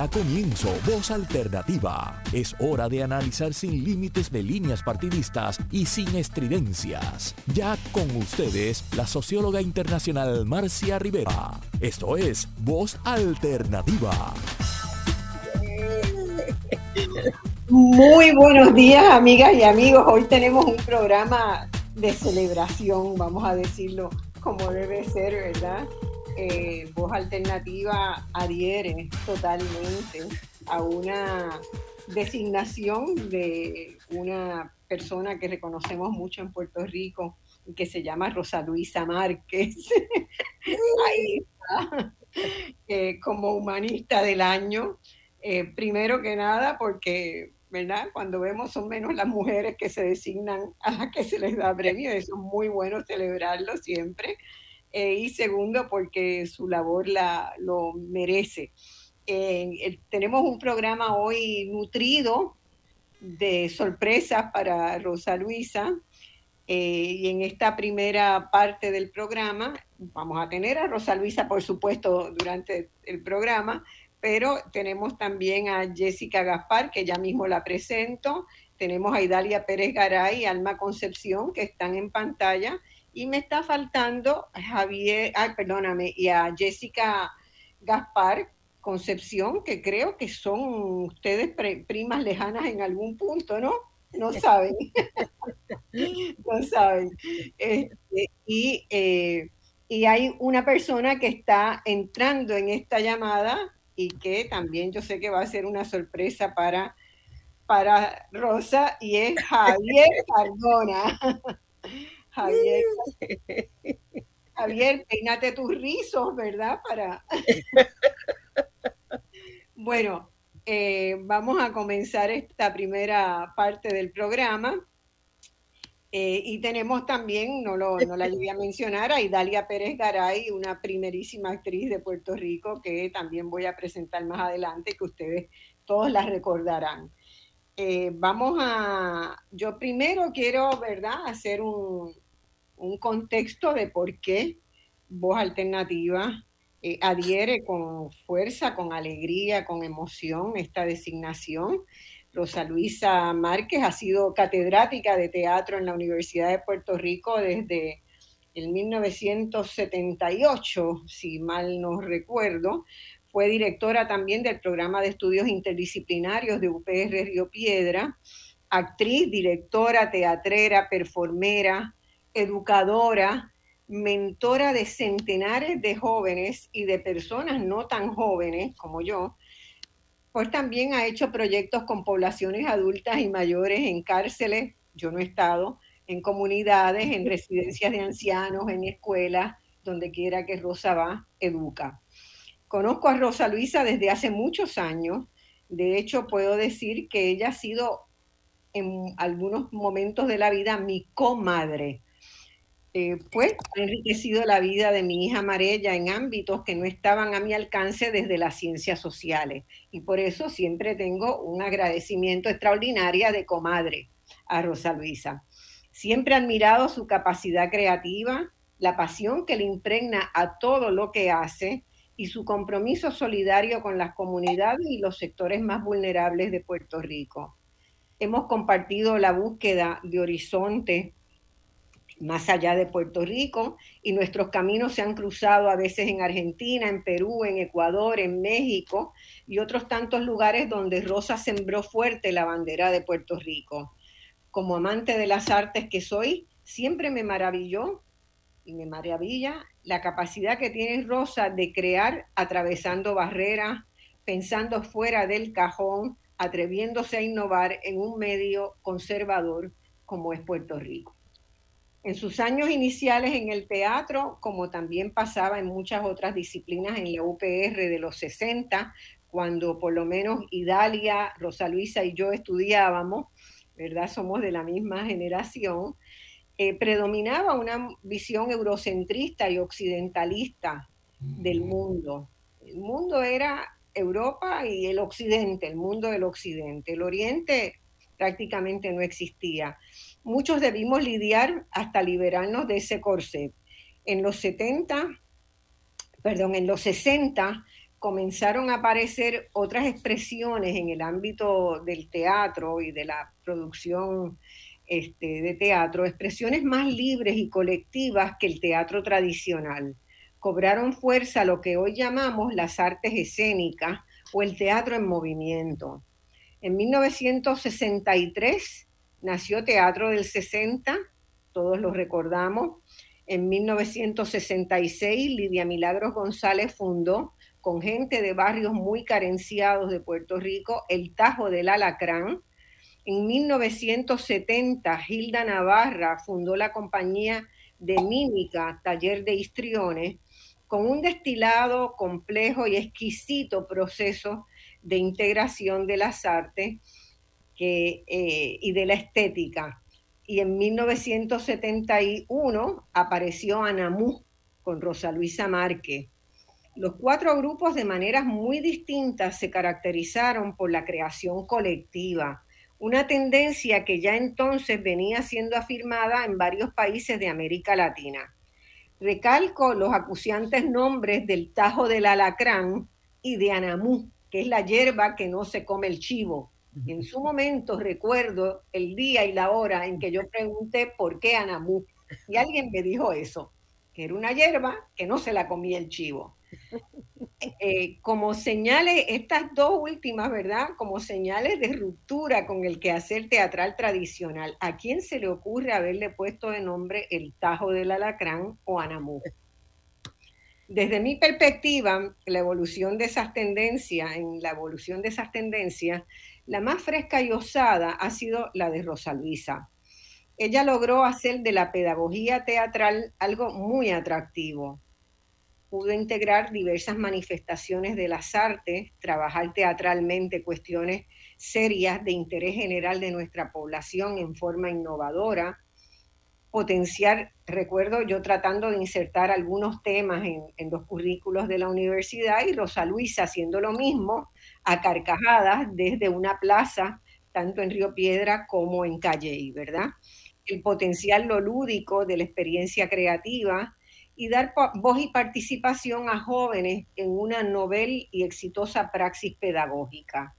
Da comienzo Voz Alternativa. Es hora de analizar sin límites de líneas partidistas y sin estridencias. Ya con ustedes, la socióloga internacional Marcia Rivera. Esto es Voz Alternativa. Muy buenos días, amigas y amigos. Hoy tenemos un programa de celebración, vamos a decirlo como debe ser, ¿verdad? Eh, voz alternativa adhiere totalmente a una designación de una persona que reconocemos mucho en Puerto Rico, que se llama Rosa Luisa Márquez. Ahí está, eh, como humanista del año. Eh, primero que nada, porque ¿verdad? Cuando vemos son menos las mujeres que se designan a las que se les da premio, eso es muy bueno celebrarlo siempre. Eh, y segundo, porque su labor la, lo merece. Eh, tenemos un programa hoy nutrido de sorpresas para Rosa Luisa. Eh, y en esta primera parte del programa vamos a tener a Rosa Luisa, por supuesto, durante el programa, pero tenemos también a Jessica Gaspar, que ya mismo la presento, tenemos a Idalia Pérez Garay y Alma Concepción, que están en pantalla, y me está faltando a Javier, ay, perdóname, y a Jessica Gaspar Concepción, que creo que son ustedes primas lejanas en algún punto, ¿no? No saben, no saben. Este, y, eh, y hay una persona que está entrando en esta llamada, y que también yo sé que va a ser una sorpresa para, para Rosa y es Javier Cardona. Javier, Javier, peínate tus rizos, ¿verdad? Para... bueno, eh, vamos a comenzar esta primera parte del programa. Eh, y tenemos también, no, lo, no la llegué a mencionar, a Idalia Pérez Garay, una primerísima actriz de Puerto Rico que también voy a presentar más adelante, que ustedes todos la recordarán. Eh, vamos a, yo primero quiero, ¿verdad?, hacer un, un contexto de por qué Voz Alternativa eh, adhiere con fuerza, con alegría, con emoción esta designación. Rosa Luisa Márquez ha sido catedrática de teatro en la Universidad de Puerto Rico desde el 1978, si mal no recuerdo. Fue directora también del programa de estudios interdisciplinarios de UPR Río Piedra, actriz, directora, teatrera, performera, educadora, mentora de centenares de jóvenes y de personas no tan jóvenes como yo, pues también ha hecho proyectos con poblaciones adultas y mayores en cárceles, yo no he estado, en comunidades, en residencias de ancianos, en escuelas, donde quiera que Rosa va, educa. Conozco a Rosa Luisa desde hace muchos años, de hecho puedo decir que ella ha sido en algunos momentos de la vida mi comadre eh, pues ha enriquecido la vida de mi hija Marella en ámbitos que no estaban a mi alcance desde las ciencias sociales. Y por eso siempre tengo un agradecimiento extraordinario de comadre a Rosa Luisa. Siempre he admirado su capacidad creativa, la pasión que le impregna a todo lo que hace y su compromiso solidario con las comunidades y los sectores más vulnerables de Puerto Rico. Hemos compartido la búsqueda de horizontes más allá de Puerto Rico y nuestros caminos se han cruzado a veces en Argentina, en Perú, en Ecuador, en México y otros tantos lugares donde Rosa sembró fuerte la bandera de Puerto Rico. Como amante de las artes que soy, siempre me maravilló y me maravilla la capacidad que tiene Rosa de crear atravesando barreras, pensando fuera del cajón, atreviéndose a innovar en un medio conservador como es Puerto Rico. En sus años iniciales en el teatro, como también pasaba en muchas otras disciplinas en la UPR de los 60, cuando por lo menos Idalia, Rosa Luisa y yo estudiábamos, ¿verdad? Somos de la misma generación, eh, predominaba una visión eurocentrista y occidentalista del mundo. El mundo era Europa y el occidente, el mundo del occidente. El oriente prácticamente no existía muchos debimos lidiar hasta liberarnos de ese corset. En los 70, perdón, en los 60, comenzaron a aparecer otras expresiones en el ámbito del teatro y de la producción este, de teatro, expresiones más libres y colectivas que el teatro tradicional. Cobraron fuerza lo que hoy llamamos las artes escénicas o el teatro en movimiento. En 1963 nació Teatro del 60, todos lo recordamos. En 1966 Lidia Milagros González fundó con gente de barrios muy carenciados de Puerto Rico el Tajo del Alacrán. En 1970 Hilda Navarra fundó la compañía de mímica Taller de Histriones con un destilado complejo y exquisito proceso de integración de las artes eh, y de la estética. Y en 1971 apareció Anamú con Rosa Luisa Márquez. Los cuatro grupos de maneras muy distintas se caracterizaron por la creación colectiva, una tendencia que ya entonces venía siendo afirmada en varios países de América Latina. Recalco los acuciantes nombres del tajo del alacrán y de anamú, que es la hierba que no se come el chivo. En su momento recuerdo el día y la hora en que yo pregunté por qué anamú. Y alguien me dijo eso, que era una hierba que no se la comía el chivo. Eh, como señales, estas dos últimas, ¿verdad? Como señales de ruptura con el quehacer teatral tradicional. ¿A quién se le ocurre haberle puesto de nombre el Tajo del Alacrán o Anamú? Desde mi perspectiva, la evolución de esas tendencias, en la evolución de esas tendencias, la más fresca y osada ha sido la de Rosa Luisa. Ella logró hacer de la pedagogía teatral algo muy atractivo pudo integrar diversas manifestaciones de las artes, trabajar teatralmente cuestiones serias de interés general de nuestra población en forma innovadora, potenciar, recuerdo yo tratando de insertar algunos temas en, los currículos de la universidad y Rosa Luisa haciendo lo mismo a carcajadas desde una plaza, tanto en Río Piedra como en Calley, ¿verdad? El potencial lo lúdico de la experiencia creativa, y dar voz y participación a jóvenes en una novel y exitosa praxis pedagógica.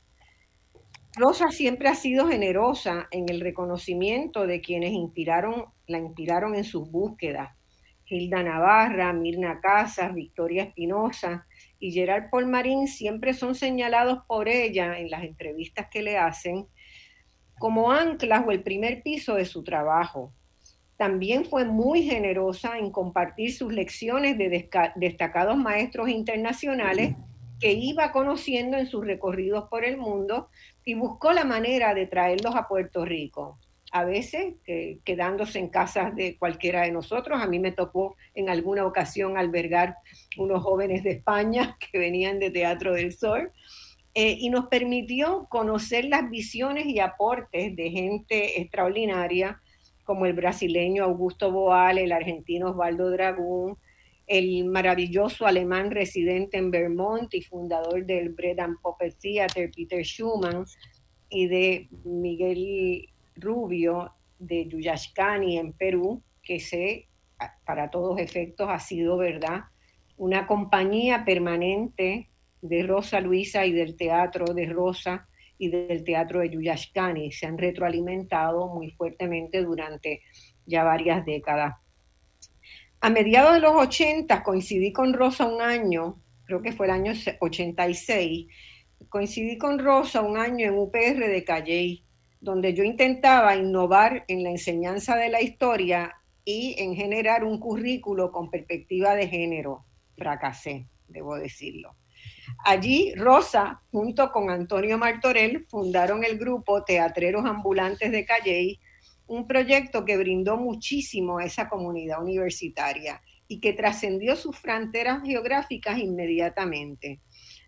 Rosa siempre ha sido generosa en el reconocimiento de quienes inspiraron, la inspiraron en sus búsquedas. Hilda Navarra, Mirna Casas, Victoria Espinosa y Gerard Polmarín siempre son señalados por ella en las entrevistas que le hacen como anclas o el primer piso de su trabajo también fue muy generosa en compartir sus lecciones de destacados maestros internacionales que iba conociendo en sus recorridos por el mundo y buscó la manera de traerlos a Puerto Rico. A veces quedándose en casas de cualquiera de nosotros. A mí me tocó en alguna ocasión albergar unos jóvenes de España que venían de Teatro del Sol. Eh, y nos permitió conocer las visiones y aportes de gente extraordinaria como el brasileño Augusto Boal, el argentino Osvaldo Dragún, el maravilloso alemán residente en Vermont y fundador del Bread and Puppet Theater, Peter Schumann, y de Miguel Rubio de Yuyashkani en Perú, que sé, para todos efectos, ha sido, ¿verdad?, una compañía permanente de Rosa Luisa y del teatro de Rosa y del teatro de Yuyashkani. Se han retroalimentado muy fuertemente durante ya varias décadas. A mediados de los 80 coincidí con Rosa un año, creo que fue el año 86, coincidí con Rosa un año en UPR de Calley, donde yo intentaba innovar en la enseñanza de la historia y en generar un currículo con perspectiva de género. Fracasé, debo decirlo. Allí, Rosa, junto con Antonio Martorell, fundaron el grupo Teatreros Ambulantes de Calley, un proyecto que brindó muchísimo a esa comunidad universitaria y que trascendió sus fronteras geográficas inmediatamente.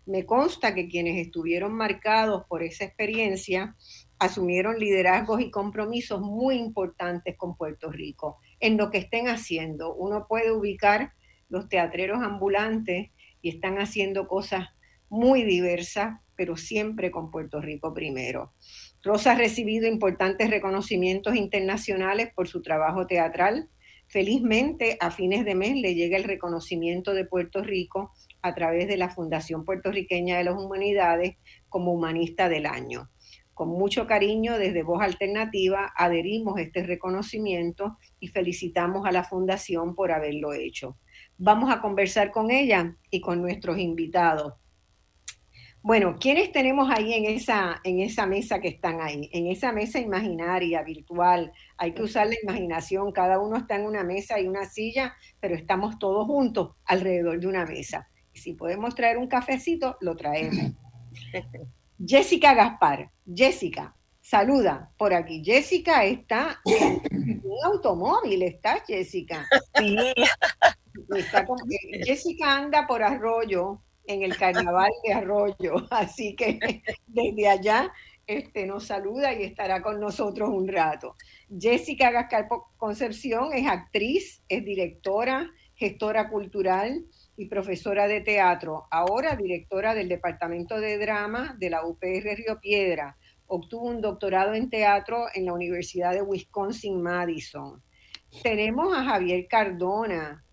Me consta que quienes estuvieron marcados por esa experiencia asumieron liderazgos y compromisos muy importantes con Puerto Rico en lo que estén haciendo. Uno puede ubicar los teatreros ambulantes y están haciendo cosas muy diversas, pero siempre con Puerto Rico primero. Rosa ha recibido importantes reconocimientos internacionales por su trabajo teatral. Felizmente, a fines de mes le llega el reconocimiento de Puerto Rico a través de la Fundación Puertorriqueña de las Humanidades como Humanista del Año. Con mucho cariño, desde Voz Alternativa, adherimos este reconocimiento y felicitamos a la Fundación por haberlo hecho. Vamos a conversar con ella y con nuestros invitados. Bueno, ¿quiénes tenemos ahí en esa, en esa mesa que están ahí? En esa mesa imaginaria, virtual. Hay que usar la imaginación. Cada uno está en una mesa y una silla, pero estamos todos juntos alrededor de una mesa. Y si podemos traer un cafecito, lo traemos. Jessica Gaspar. Jessica, saluda por aquí. Jessica está en un automóvil, ¿está Jessica? Sí. Jessica anda por arroyo en el carnaval de Arroyo. Así que desde allá este, nos saluda y estará con nosotros un rato. Jessica Gascar Concepción es actriz, es directora, gestora cultural y profesora de teatro, ahora directora del Departamento de Drama de la UPR Río Piedra. Obtuvo un doctorado en teatro en la Universidad de Wisconsin-Madison. Tenemos a Javier Cardona,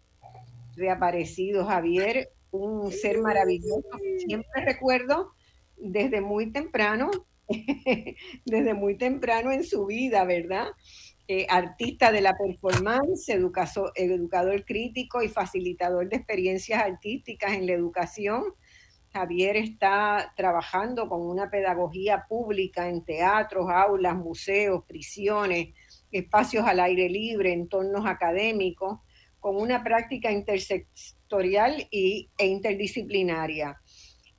reaparecido. Javier un ser maravilloso. Siempre recuerdo desde muy temprano, desde muy temprano en su vida, ¿verdad? Eh, artista de la performance, educador crítico y facilitador de experiencias artísticas en la educación. Javier está trabajando con una pedagogía pública en teatros, aulas, museos, prisiones, espacios al aire libre, entornos académicos, con una práctica interseccional y, e interdisciplinaria.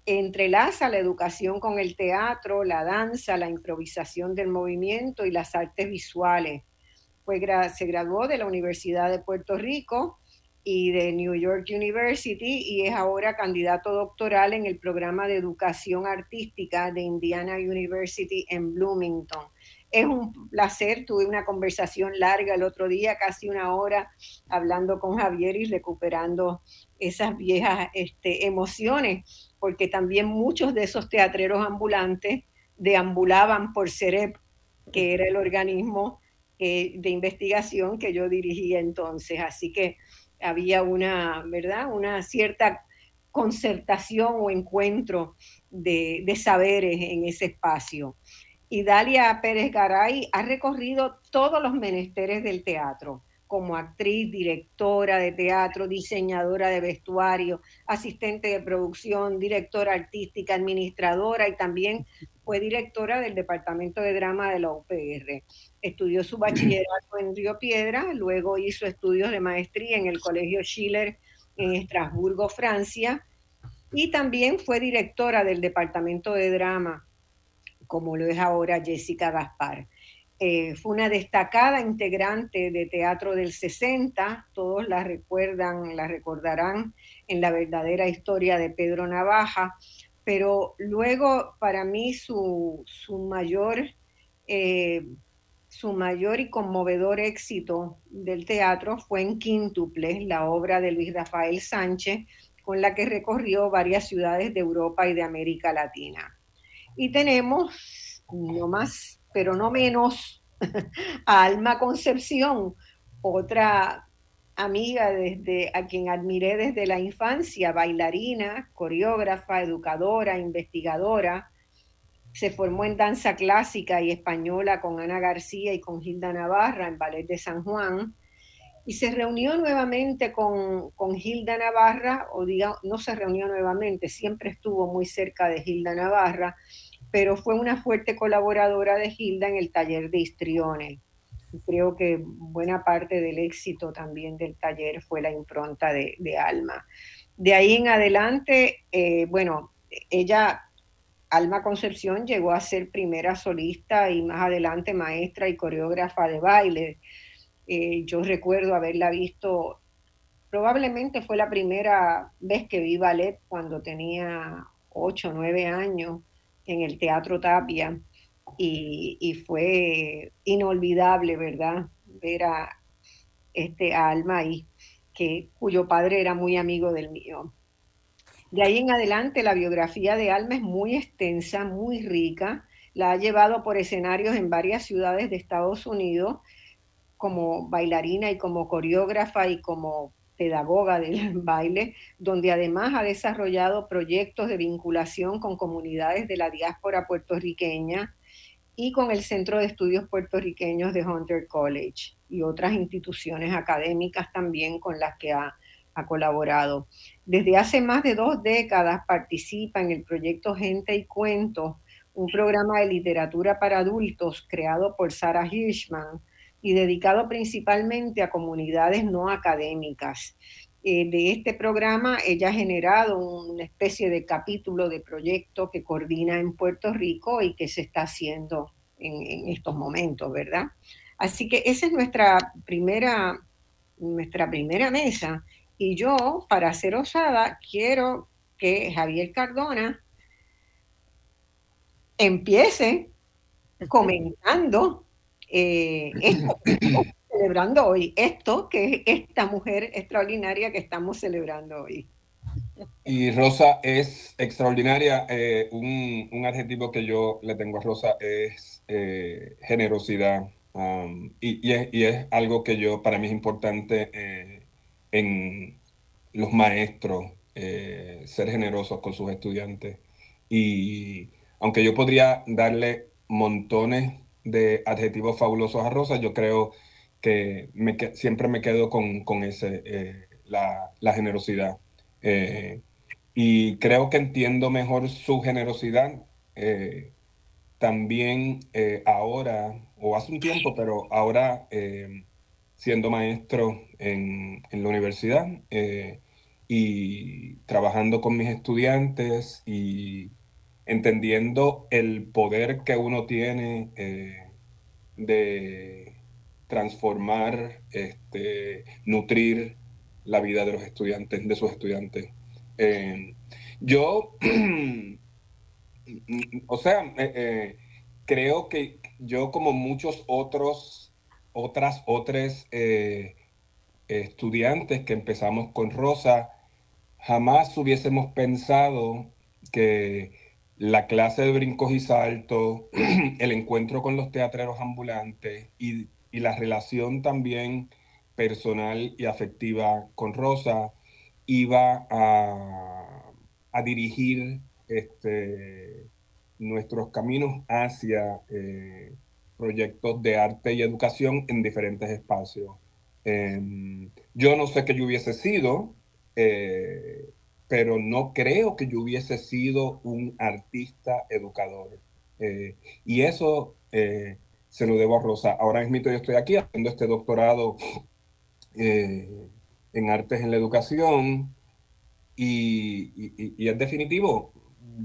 Entrelaza la educación con el teatro, la danza, la improvisación del movimiento y las artes visuales. Fue, se graduó de la Universidad de Puerto Rico y de New York University y es ahora candidato doctoral en el programa de educación artística de Indiana University en Bloomington. Es un placer, tuve una conversación larga el otro día, casi una hora, hablando con Javier y recuperando esas viejas este, emociones, porque también muchos de esos teatreros ambulantes deambulaban por CEREP, que era el organismo eh, de investigación que yo dirigía entonces. Así que había una, ¿verdad? Una cierta concertación o encuentro de, de saberes en ese espacio y Dalia Pérez Garay ha recorrido todos los menesteres del teatro, como actriz, directora de teatro, diseñadora de vestuario, asistente de producción, directora artística, administradora y también fue directora del Departamento de Drama de la UPR. Estudió su bachillerato en Río Piedra, luego hizo estudios de maestría en el Colegio Schiller en Estrasburgo, Francia, y también fue directora del Departamento de Drama como lo es ahora Jessica Gaspar. Eh, fue una destacada integrante de Teatro del 60, todos la recuerdan, la recordarán en la verdadera historia de Pedro Navaja, pero luego para mí su, mayor, eh, su mayor y conmovedor éxito del teatro fue en Quíntuple, la obra de Luis Rafael Sánchez, con la que recorrió varias ciudades de Europa y de América Latina. Y tenemos, no más, pero no menos, a Alma Concepción, otra amiga desde a quien admiré desde la infancia, bailarina, coreógrafa, educadora, investigadora. Se formó en danza clásica y española con Ana García y con Gilda Navarra en Ballet de San Juan y se reunió nuevamente con, con, Hilda Navarra, o digamos, no se reunió nuevamente, siempre estuvo muy cerca de Hilda Navarra, pero fue una fuerte colaboradora de Hilda en el taller de histriones. Creo que buena parte del éxito también del taller fue la impronta de, Alma. De ahí en adelante, eh, bueno, ella, Alma Concepción, llegó a ser primera solista y más adelante maestra y coreógrafa de baile eh, yo recuerdo haberla visto, probablemente fue la primera vez que vi ballet cuando tenía 8 o 9 años en el Teatro Tapia y, fue inolvidable, ¿verdad? Ver a este Alma ahí, que, cuyo padre era muy amigo del mío. De ahí en adelante la biografía de Alma es muy extensa, muy rica. La ha llevado por escenarios en varias ciudades de Estados Unidos como bailarina y como coreógrafa y como pedagoga del baile, donde además ha desarrollado proyectos de vinculación con comunidades de la diáspora puertorriqueña y con el Centro de Estudios Puertorriqueños de Hunter College y otras instituciones académicas también con las que ha, ha colaborado. Desde hace más de dos décadas participa en el proyecto Gente y Cuentos, un programa de literatura para adultos creado por Sarah Hirschman y dedicado principalmente a comunidades no académicas. Eh, de este programa ella ha generado una especie de capítulo de proyecto que coordina en Puerto Rico y que se está haciendo en, en estos momentos, ¿verdad? Así que esa es nuestra primera, nuestra primera mesa. Y yo, para ser osada, quiero que Javier Cardona empiece comentando eh, esto, celebrando hoy, esto que es esta mujer extraordinaria que estamos celebrando hoy. Y Rosa es extraordinaria. Eh, un, adjetivo que yo le tengo a Rosa es eh, generosidad. Um, y, es, algo que yo, para mí es importante en los maestros, ser generosos con sus estudiantes. Y aunque yo podría darle montones de adjetivos fabulosos a Rosa, yo creo que siempre me quedo con, ese, eh, la, generosidad. Eh, y creo que entiendo mejor su generosidad eh, también ahora, o hace un tiempo, pero ahora siendo maestro en, en la universidad y trabajando con mis estudiantes y entendiendo el poder que uno tiene eh, de transformar, este, nutrir la vida de los estudiantes, de sus estudiantes. Eh, yo, o sea, eh, creo que yo como muchos otros, otras, otras estudiantes que empezamos con Rosa, jamás hubiésemos pensado que la clase de brincos y saltos, el encuentro con los teatreros ambulantes y, la relación también personal y afectiva con Rosa iba a, dirigir este, nuestros caminos hacia eh, proyectos de arte y educación en diferentes espacios. Em, yo no sé qué yo hubiese sido, eh, pero no creo que yo hubiese sido un artista educador. Eh, y eso eh, se lo debo a Rosa. Ahora mismo yo estoy aquí haciendo este doctorado eh, en artes en la educación y, y, es definitivo.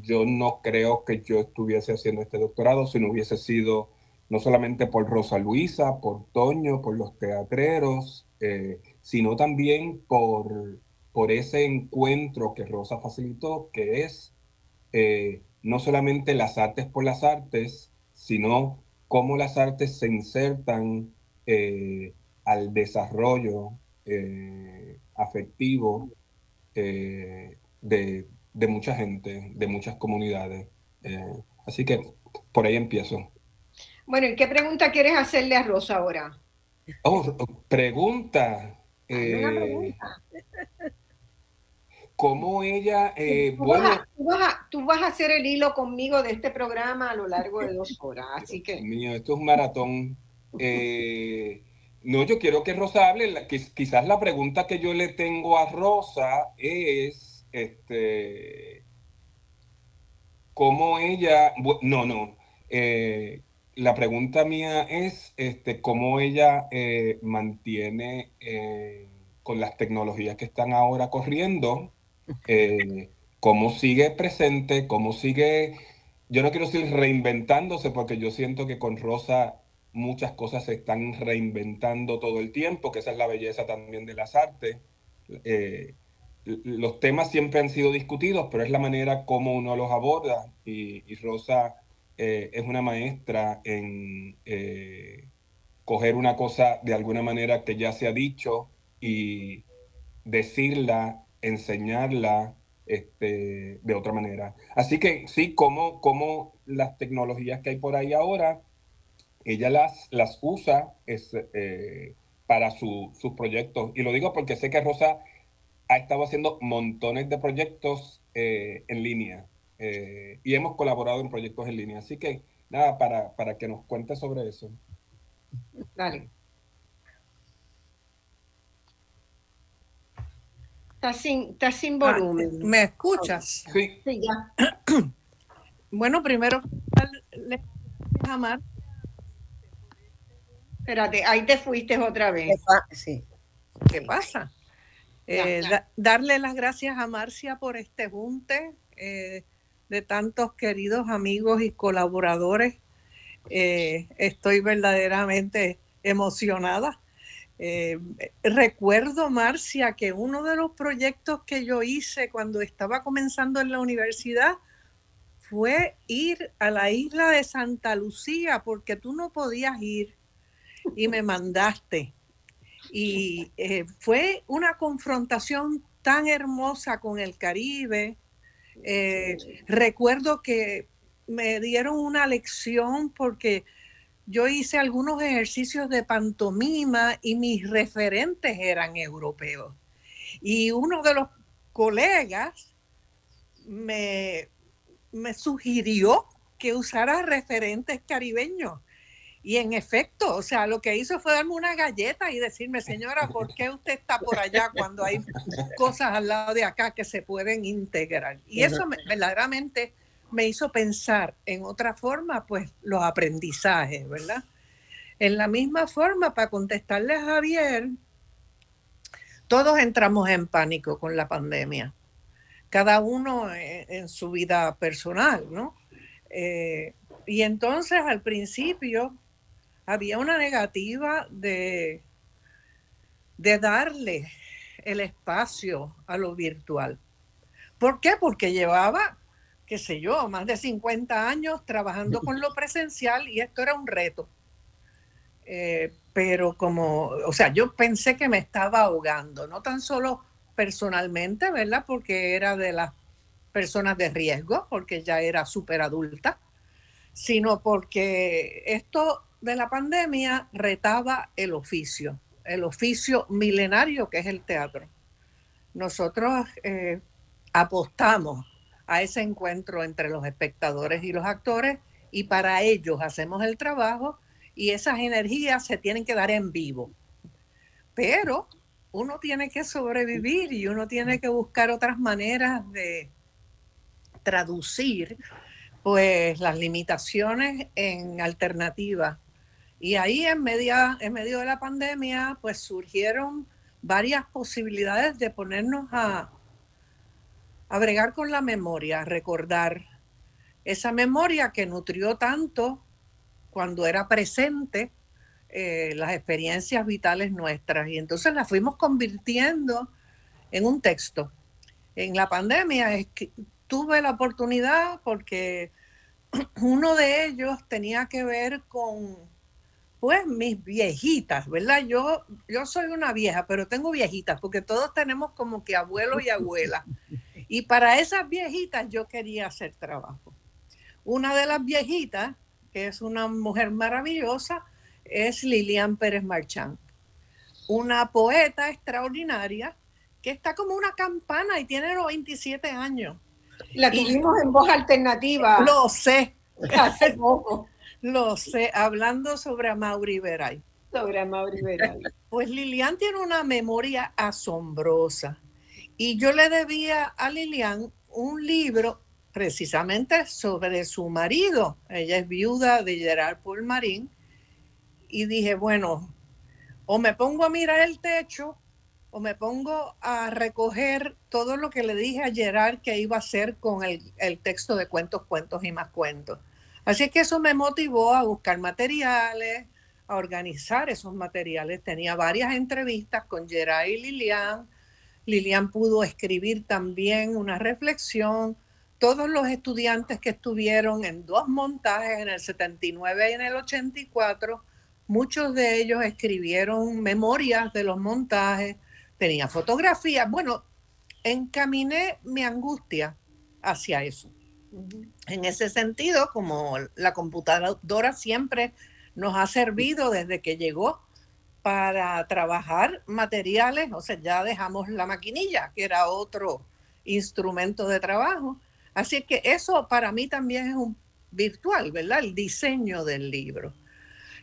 Yo no creo que yo estuviese haciendo este doctorado si no hubiese sido no solamente por Rosa Luisa, por Toño, por los teatreros, sino también por por ese encuentro que Rosa facilitó, que es eh, no solamente las artes por las artes, sino cómo las artes se insertan eh, al desarrollo eh, afectivo de, de, mucha gente, de muchas comunidades. así que por ahí empiezo. Bueno, ¿y qué pregunta quieres hacerle a Rosa ahora? Oh, pregunta. pregunta cómo ella, eh, tú bueno... Vas a, tú, vas a, hacer el hilo conmigo de este programa a lo largo de dos horas, así que... Mío, esto es un maratón. Eh, no, yo quiero que Rosa hable, quizás la pregunta que yo le tengo a Rosa es, este, cómo ella, no, no, eh, la pregunta mía es, este, cómo ella mantiene con las tecnologías que están ahora corriendo, eh, cómo sigue presente, cómo sigue, yo no quiero decir reinventándose, porque yo siento que con Rosa muchas cosas se están reinventando todo el tiempo, que esa es la belleza también de las artes. Eh, los temas siempre han sido discutidos, pero es la manera como uno los aborda y, Rosa eh, es una maestra en coger una cosa de alguna manera que ya se ha dicho y decirla enseñarla este, de otra manera. Así que sí, como, como las tecnologías que hay por ahí ahora, ella las, las usa es, eh, para sus proyectos. Y lo digo porque sé que Rosa ha estado haciendo montones de proyectos eh, en línea eh, y hemos colaborado en proyectos en línea. Así que nada, para, para que nos cuente sobre eso. Dale. Está sin, está sin ah, volumen. ¿Me escuchas? Sí. sí ya. bueno, primero, amar. Espérate, ahí te fuiste otra vez. Sí. ¿Qué pasa? Eh, darle las gracias a Marcia por este junte eh, de tantos queridos amigos y colaboradores. Eh, estoy verdaderamente emocionada. Recuerdo, Marcia, que uno de los proyectos que yo hice cuando estaba comenzando en la universidad fue ir a la isla de Santa Lucía porque tú no podías ir y me mandaste. Y eh, fue una confrontación tan hermosa con el Caribe. Eh, recuerdo que me dieron una lección porque yo hice algunos ejercicios de pantomima y mis referentes eran europeos. Y uno de los colegas me, me sugirió que usara referentes caribeños. Y en efecto, o sea, lo que hizo fue darme una galleta y decirme, señora, ¿por qué usted está por allá cuando hay cosas al lado de acá que se pueden integrar? Y eso verdaderamente me hizo pensar en otra forma, pues los aprendizajes, ¿verdad? En la misma forma, para contestarle a Javier, todos entramos en pánico con la pandemia, cada uno en, su vida personal, ¿no? Eh, y entonces al principio había una negativa de, de darle el espacio a lo virtual. ¿Por qué? Porque llevaba, qué sé yo, más de 50 años trabajando con lo presencial y esto era un reto. Eh, pero como, o sea, yo pensé que me estaba ahogando, no tan solo personalmente, ¿verdad? Porque era de las personas de riesgo, porque ya era súper adulta, sino porque esto de la pandemia retaba el oficio, el oficio milenario que es el teatro. Nosotros eh, apostamos a ese encuentro entre los espectadores y los actores y para ellos hacemos el trabajo y esas energías se tienen que dar en vivo. Pero uno tiene que sobrevivir y uno tiene que buscar otras maneras de traducir pues las limitaciones en alternativas y ahí en, media, en medio de la pandemia, pues surgieron varias posibilidades de ponernos a, a bregar con la memoria, recordar esa memoria que nutrió tanto cuando era presente eh, las experiencias vitales nuestras. Y entonces las fuimos convirtiendo en un texto. En la pandemia tuve la oportunidad porque uno de ellos tenía que ver con pues mis viejitas, ¿verdad? Yo, yo soy una vieja, pero tengo viejitas, porque todos tenemos como que abuelos y abuelas. Y para esas viejitas yo quería hacer trabajo. Una de las viejitas, que es una mujer maravillosa, es Lilian Pérez Marchán, una poeta extraordinaria que está como una campana y tiene los 27 años. La tuvimos en voz alternativa. Lo sé. Hace poco. Lo sé, hablando sobre Amaury Veray. Sobre Amaury Veray. Pues Lilian tiene una memoria asombrosa. Y yo le debía a Lilian un libro precisamente sobre su marido. Ella es viuda de Gerard Marín. Y dije, bueno, o me pongo a mirar el techo o me pongo a recoger todo lo que le dije a Gerard que iba a hacer con el, el texto de cuentos, cuentos y más cuentos. Así que eso me motivó a buscar materiales, a organizar esos materiales. Tenía varias entrevistas con Geray y Lilian. Lilian pudo escribir también una reflexión. Todos los estudiantes que estuvieron en dos montajes, en el 79 y en el 84, muchos de ellos escribieron memorias de los montajes, tenía fotografías. Bueno, encaminé mi angustia hacia eso. En ese sentido, como la computadora siempre nos ha servido desde que llegó para trabajar materiales, o sea, ya dejamos la maquinilla, que era otro instrumento de trabajo. Así que eso para mí también es un virtual, ¿verdad? El diseño del libro.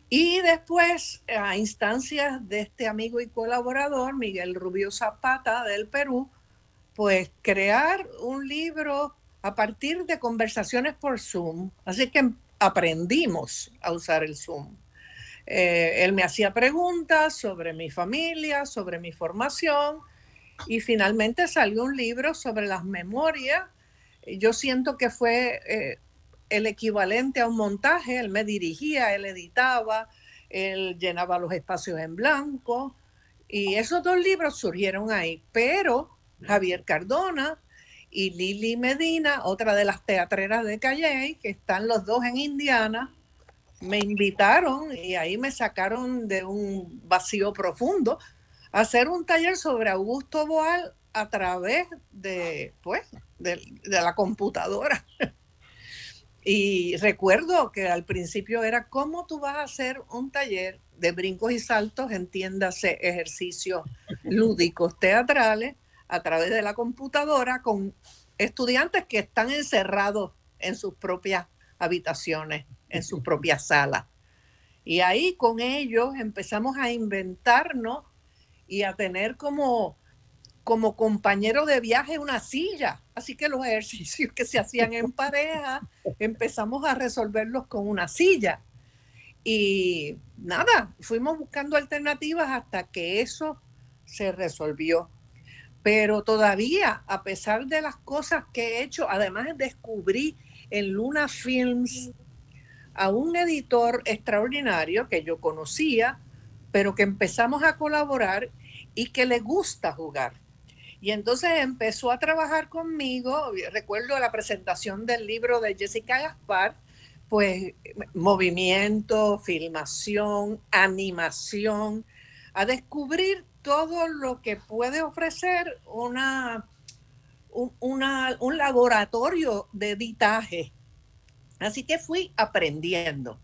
Y después, a instancias de este amigo y colaborador, Miguel Rubio Zapata del Perú, pues crear un libro a partir de conversaciones por Zoom. Así que aprendimos a usar el Zoom. Eh, él me hacía preguntas sobre mi familia, sobre mi formación y finalmente salió un libro sobre las memorias. Yo siento que fue eh, el equivalente a un montaje, él me dirigía, él editaba, él llenaba los espacios en blanco y esos dos libros surgieron ahí, pero Javier Cardona y Lili Medina, otra de las teatreras de Calle, que están los dos en Indiana, me invitaron y ahí me sacaron de un vacío profundo a hacer un taller sobre Augusto Boal a través de, pues, de, de la computadora. Y recuerdo que al principio era cómo tú vas a hacer un taller de brincos y saltos, entiéndase ejercicios lúdicos teatrales a través de la computadora con estudiantes que están encerrados en sus propias habitaciones, en sus propias salas. Y ahí con ellos empezamos a inventarnos y a tener como como compañero de viaje una silla. Así que los ejercicios que se hacían en pareja empezamos a resolverlos con una silla. Y nada, fuimos buscando alternativas hasta que eso se resolvió. Pero todavía, a pesar de las cosas que he hecho, además descubrí en Luna Films a un editor extraordinario que yo conocía, pero que empezamos a colaborar y que le gusta jugar. Y entonces empezó a trabajar conmigo, recuerdo la presentación del libro de Jessica Gaspar, pues movimiento, filmación, animación, a descubrir todo lo que puede ofrecer una, un laboratorio de editaje. Así que fui aprendiendo.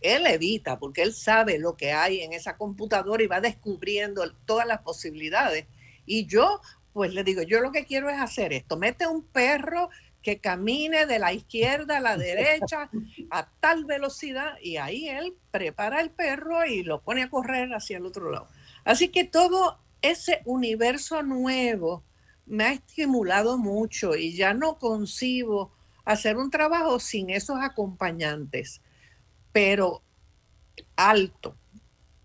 Él edita porque él sabe lo que hay en esa computadora y va descubriendo todas las posibilidades. Y yo pues le digo, yo lo que quiero es hacer esto, mete un perro que camine de la izquierda a la derecha a tal velocidad y ahí él prepara el perro y lo pone a correr hacia el otro lado. Así que todo ese universo nuevo me ha estimulado mucho y ya no concibo hacer un trabajo sin esos acompañantes, pero alto.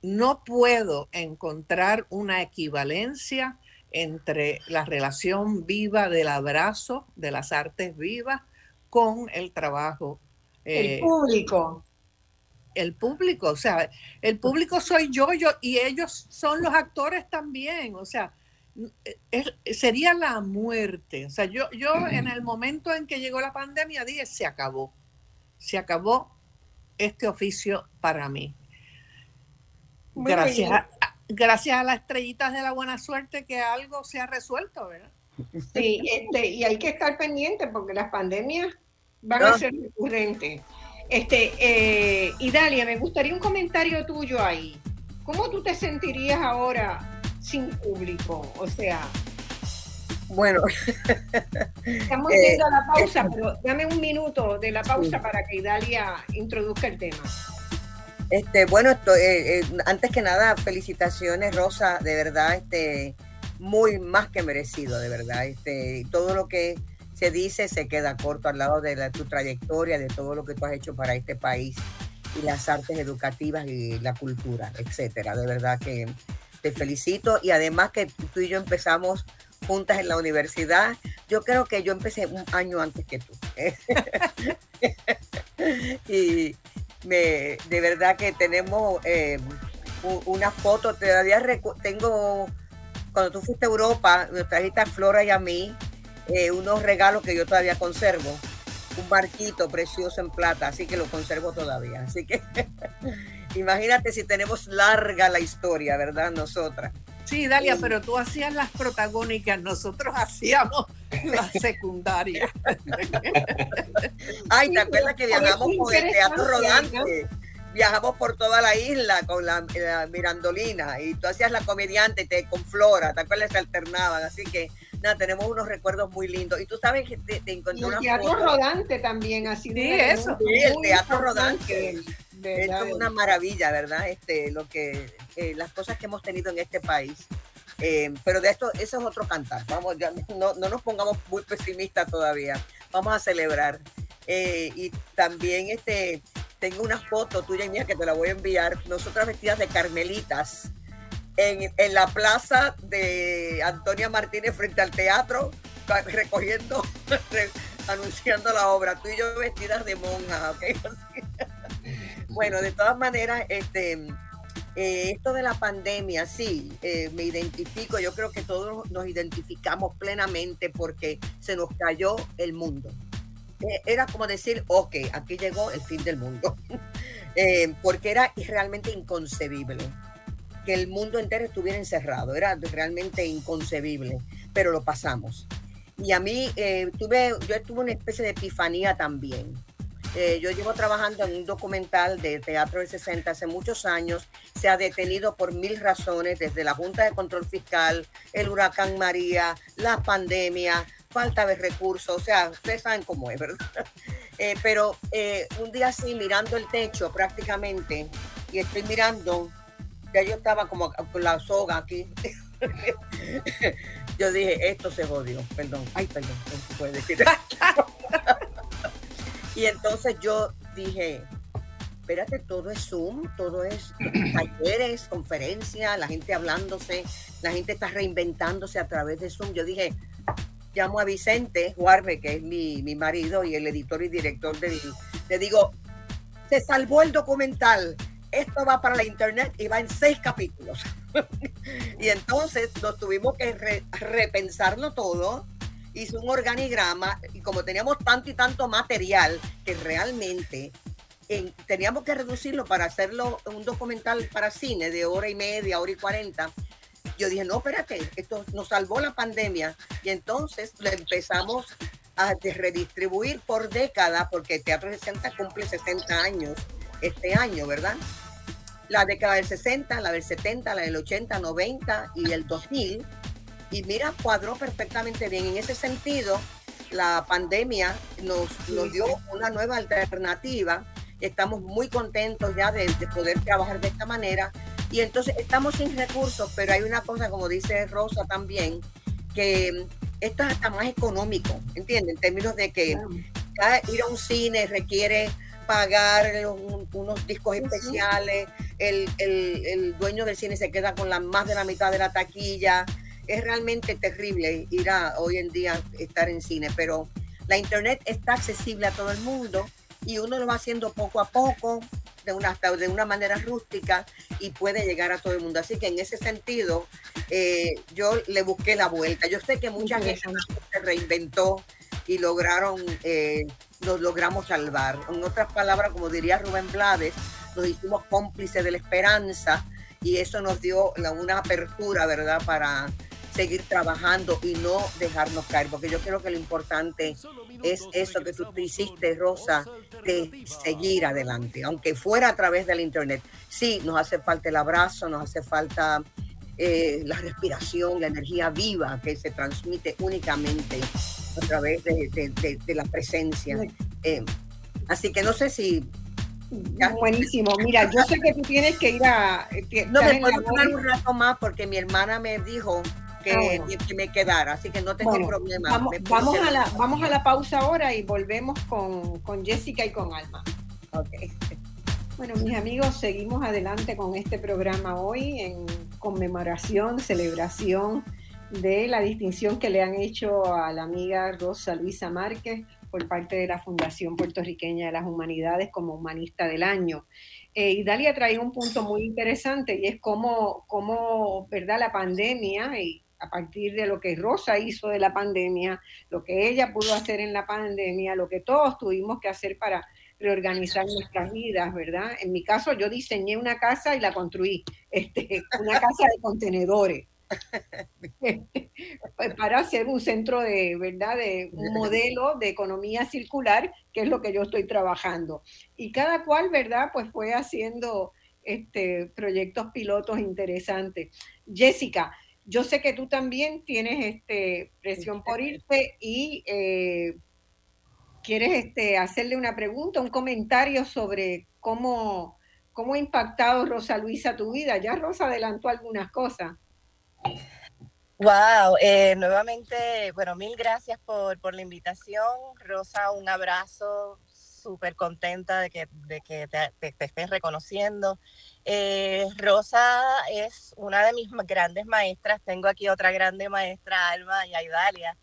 No puedo encontrar una equivalencia entre la relación viva del abrazo, de las artes vivas, con el trabajo. el eh, público. El público, o sea, el público soy yo, yo y ellos son los actores también, o sea, sería la muerte. O sea, yo, yo en el momento en que llegó la pandemia dije, se acabó, se acabó este oficio para mí. Gracias a, gracias a las estrellitas de la buena suerte que algo se ha resuelto, ¿verdad? Sí, este, y hay que estar pendiente porque las pandemias van a ser recurrentes. Este, eh, Idalia, me gustaría un comentario tuyo ahí. ¿Cómo tú te sentirías ahora sin público? O sea, bueno, estamos yendo a la pausa, eh, pero dame un minuto de la pausa para que Idalia introduzca el tema. Este, bueno, esto, eh, eh, antes que nada, felicitaciones, Rosa, de verdad, este, muy más que merecido, de verdad. Este, todo lo que se dice se queda corto al lado de tu trayectoria, de todo lo que tú has hecho para este país y las artes educativas y la cultura, etcétera. De verdad que te felicito y además que tú y yo empezamos juntas en la universidad. Yo creo que yo empecé un año antes que tú. y, me, de verdad que tenemos eh, una foto, todavía tengo, cuando tú fuiste a Europa, nos trajiste a Flora y a mí eh, unos regalos que yo todavía conservo, un barquito precioso en plata, así que lo conservo todavía. Así que imagínate si tenemos larga la historia, ¿verdad? Nosotras. Sí, Dalia, pero tú hacías las protagónicas, nosotros hacíamos las secundarias. Ay, ¿te acuerdas que viajamos con el teatro rodante? viajamos por toda la isla con la, Mirandolina y tú hacías la comediante te, con Flora, ¿te acuerdas? Se alternaban, así que nada, tenemos unos recuerdos muy lindos. Y tú sabes que te, encontré El teatro rodante también, así Sí, eso. Sí, el teatro rodante. Es una maravilla, ¿verdad? Este, lo que, eh, las cosas que hemos tenido en este país. Eh, pero de esto, eso es otro cantar. Vamos, ya no, no nos pongamos muy pesimistas todavía. Vamos a celebrar. Eh, y también este, tengo una foto tuya y mía que te la voy a enviar. Nosotras vestidas de carmelitas en, en la plaza de Antonia Martínez frente al teatro, recogiendo, anunciando la obra. Tú y yo vestidas de monja, ¿ok? bueno, de todas maneras, este eh, esto de la pandemia, sí, eh, me identifico, yo creo que todos nos identificamos plenamente porque se nos cayó el mundo. Eh, era como decir, ok, aquí llegó el fin del mundo, porque era realmente inconcebible que el mundo entero estuviera encerrado, era realmente inconcebible, pero lo pasamos. Y a mí tuve, yo tuve una especie de epifanía también eh, yo llevo trabajando en un documental de teatro de 60 hace muchos años. Se ha detenido por mil razones, desde la Junta de Control Fiscal, el huracán María, la pandemia, falta de recursos. O sea, ustedes saben cómo es, ¿verdad? Eh, pero eh, un día así, mirando el techo prácticamente, y estoy mirando, ya yo estaba como con la soga aquí. yo dije, esto se jodió. Perdón, ay, perdón, no se puede decir. Y entonces yo dije, espérate, todo es Zoom, todo es talleres, conferencias, la gente hablándose, la gente está reinventándose a través de Zoom. Yo dije, llamo a Vicente Juarbe, que es mi, marido y el editor y director de le digo, se salvó el documental, esto va para la internet y va en seis capítulos. y entonces nos tuvimos que repensarlo todo hice un organigrama y como teníamos tanto y tanto material que realmente teníamos que reducirlo para hacerlo un documental para cine de hora y media, hora y cuarenta. Yo dije, no, espérate, esto nos salvó la pandemia. Y entonces lo empezamos a redistribuir por década, porque el Teatro 60 cumple 60 años este año, ¿verdad? La década del 60, la del 70, la del 80, 90 y el 2000 y mira, cuadró perfectamente bien. En ese sentido, la pandemia nos, nos dio una nueva alternativa. Estamos muy contentos ya de, poder trabajar de esta manera. Y entonces estamos sin recursos, pero hay una cosa, como dice Rosa también, que esto es hasta más económico, ¿entiendes? En términos de que ir a un cine requiere pagar unos discos especiales, el, el, el, dueño del cine se queda con la, más de la mitad de la taquilla, es realmente terrible ir a hoy en día estar en cine, pero la internet está accesible a todo el mundo y uno lo va haciendo poco a poco, de una, de una manera rústica y puede llegar a todo el mundo. Así que en ese sentido, eh, yo le busqué la vuelta. Yo sé que mucha gente se reinventó y lograron, eh, lo logramos salvar. En otras palabras, como diría Rubén Blades, nos hicimos cómplices de la esperanza y eso nos dio una apertura, ¿verdad?, para seguir trabajando y no dejarnos caer, porque yo creo que lo importante es eso que tú hiciste, Rosa, de seguir adelante, aunque fuera a través del Internet. Sí, nos hace falta el abrazo, nos hace falta eh, la respiración, la energía viva que se transmite únicamente a través de, la presencia. Eh, así que no sé si Buenísimo. Mira, yo sé que tú tienes que ir a. Eh, no me puedo tomar un rato más porque mi hermana me dijo Ah, que, me quedara, así que no tengo problema. Vamos, a la, vamos a la pausa ahora y volvemos con, con Jessica y con Alma. Okay. Bueno, mis amigos, seguimos adelante con este programa hoy en conmemoración, celebración de la distinción que le han hecho a la amiga Rosa Luisa Márquez por parte de la Fundación Puertorriqueña de las Humanidades como Humanista del Año. Eh, y Dalia trae un punto muy interesante y es cómo, cómo ¿verdad? la pandemia y a partir de lo que Rosa hizo de la pandemia, lo que ella pudo hacer en la pandemia, lo que todos tuvimos que hacer para reorganizar nuestras vidas, ¿verdad? En mi caso yo diseñé una casa y la construí, este, una casa de contenedores, Pues, para hacer un centro de, ¿verdad? De un modelo de economía circular, que es lo que yo estoy trabajando. Y cada cual, ¿verdad? Pues fue haciendo este, proyectos pilotos interesantes. Jessica, yo sé que tú también tienes este, presión por irte y eh, quieres este, hacerle una pregunta, un comentario sobre cómo, cómo ha impactado Rosa Luisa tu vida. Ya Rosa adelantó algunas cosas. Wow, eh, nuevamente, bueno, mil gracias por, por, la invitación. Rosa, un abrazo, súper contenta de que, de que te, te, estés reconociendo. Eh, Rosa es una de mis grandes maestras, tengo aquí otra grande maestra, Alma y Aidalia,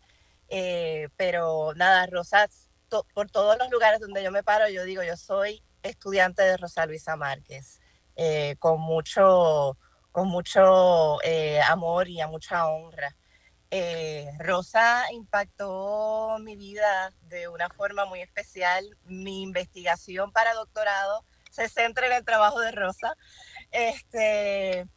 eh, pero nada, Rosa, por todos los lugares donde yo me paro, yo digo, yo soy estudiante de Rosa Luisa Márquez, con mucho con mucho eh, amor y a mucha honra. Eh, Rosa impactó mi vida de una forma muy especial. Mi investigación para doctorado se centra en el trabajo de Rosa. Este,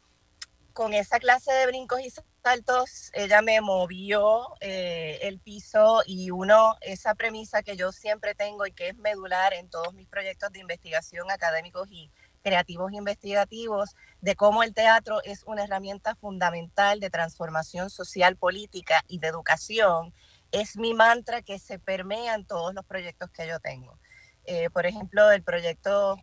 con esa clase de brincos y saltos, ella me movió eh, el piso y uno, esa premisa que yo siempre tengo y que es medular en todos mis proyectos de investigación académicos y creativos investigativos de cómo el teatro es una herramienta fundamental de transformación social, política y de educación, es mi mantra que se permea en todos los proyectos que yo tengo. Eh, por ejemplo, el proyecto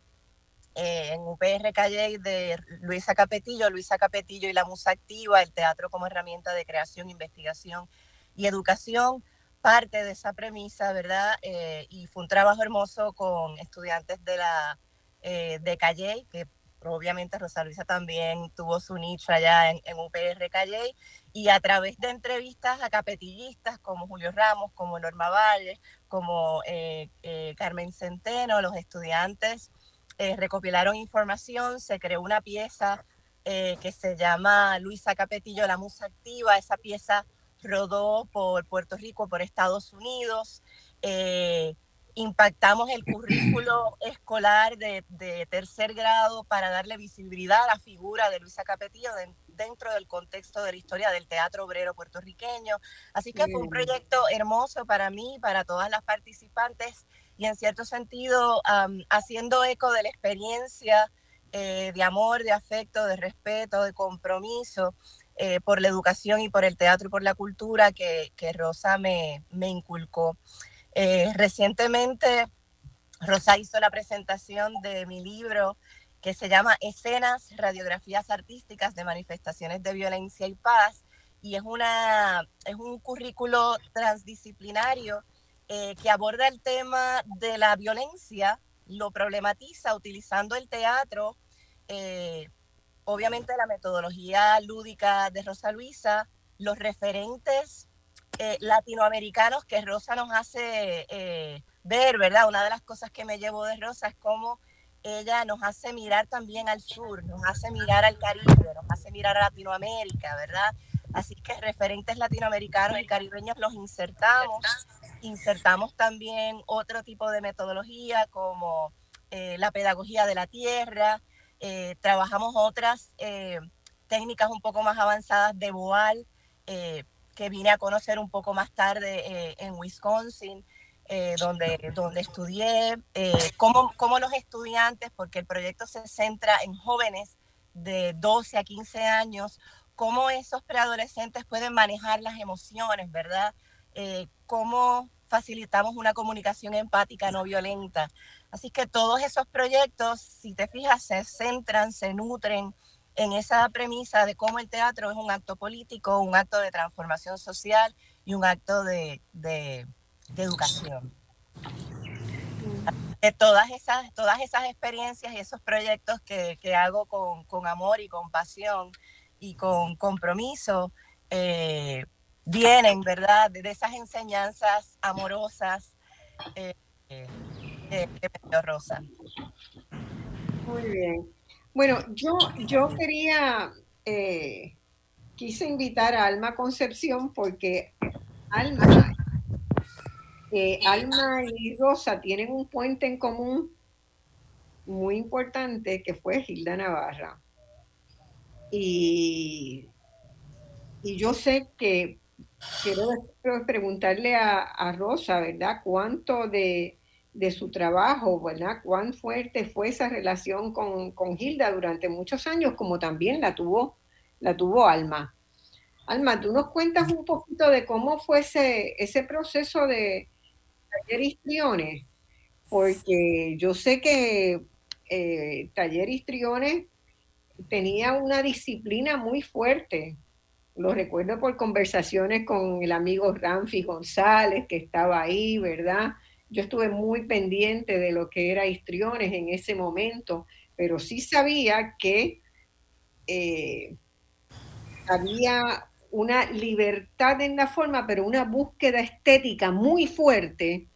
eh, en UPR Calle de Luisa Capetillo, Luisa Capetillo y la Musa Activa, el teatro como herramienta de creación, investigación y educación, parte de esa premisa, ¿verdad? Eh, y fue un trabajo hermoso con estudiantes de la eh, de Calle, que obviamente Rosa Luisa también tuvo su nicho allá en, UPR Calle, y a través de entrevistas a capetillistas como Julio Ramos, como Norma Valle, como eh, eh, Carmen Centeno, los estudiantes recopilaron información, se creó una pieza que se llama Luisa Capetillo, la Musa Activa, esa pieza rodó por Puerto Rico, por Estados Unidos impactamos el currículo escolar de, tercer grado para darle visibilidad a la figura de Luisa Capetillo dentro del contexto de la historia del teatro obrero puertorriqueño. Así que fue un proyecto hermoso para mí, para todas las participantes y en cierto sentido haciendo eco de la experiencia eh, de amor, de afecto, de respeto, de compromiso. Eh, por la educación y por el teatro y por la cultura que, Rosa me, me inculcó. Eh, recientemente, Rosa hizo la presentación de mi libro que se llama Escenas, Radiografías Artísticas de Manifestaciones de Violencia y Paz, y es, una, es un currículo transdisciplinario eh, que aborda el tema de la violencia, lo problematiza utilizando el teatro, eh, obviamente la metodología lúdica de Rosa Luisa, los referentes eh, latinoamericanos que Rosa nos hace eh, ver, ¿verdad? Una de las cosas que me llevo de Rosa es cómo ella nos hace mirar también al sur, nos hace mirar al Caribe, nos hace mirar a Latinoamérica, ¿verdad? Así que referentes latinoamericanos y caribeños los insertamos. Insertamos también otro tipo de metodología como eh, la pedagogía de la tierra. trabajamos otras técnicas un poco más avanzadas de Boal, que vine a conocer un poco más tarde eh, en Wisconsin, eh, donde, donde estudié, eh, cómo, cómo, los estudiantes, porque el proyecto se centra en jóvenes de 12 a 15 años, cómo esos preadolescentes pueden manejar las emociones, ¿verdad? cómo facilitamos una comunicación empática no violenta. Así que todos esos proyectos, si te fijas, se centran, se nutren en esa premisa de cómo el teatro es un acto político, un acto de transformación social y un acto de, educación. De todas esas, todas esas experiencias y esos proyectos que, hago con, amor y con pasión y con compromiso, eh, vienen, ¿verdad?, de esas enseñanzas amorosas eh, eh, de Rosa. Muy bien. Bueno, yo, yo quería, eh, quise invitar a Alma Concepción porque Alma, eh, Alma y Rosa tienen un puente en común muy importante que fue Gilda Navarra. Y y yo sé que quiero preguntarle a, Rosa, ¿verdad? ¿Cuánto de, su trabajo, ¿verdad? ¿Cuán fuerte fue esa relación con, con, durante muchos años, como también la tuvo, la tuvo Alma? Alma, tú nos cuentas un poquito de cómo fue ese, ese proceso de taller histriones, porque yo sé que eh, taller histriones tenía una disciplina muy fuerte, lo recuerdo por conversaciones con el amigo Ramfi González, que estaba ahí, ¿verdad? Yo estuve muy pendiente de lo que era histriones en ese momento, pero sí sabía que eh, había una libertad en la forma, pero una búsqueda estética muy fuerte,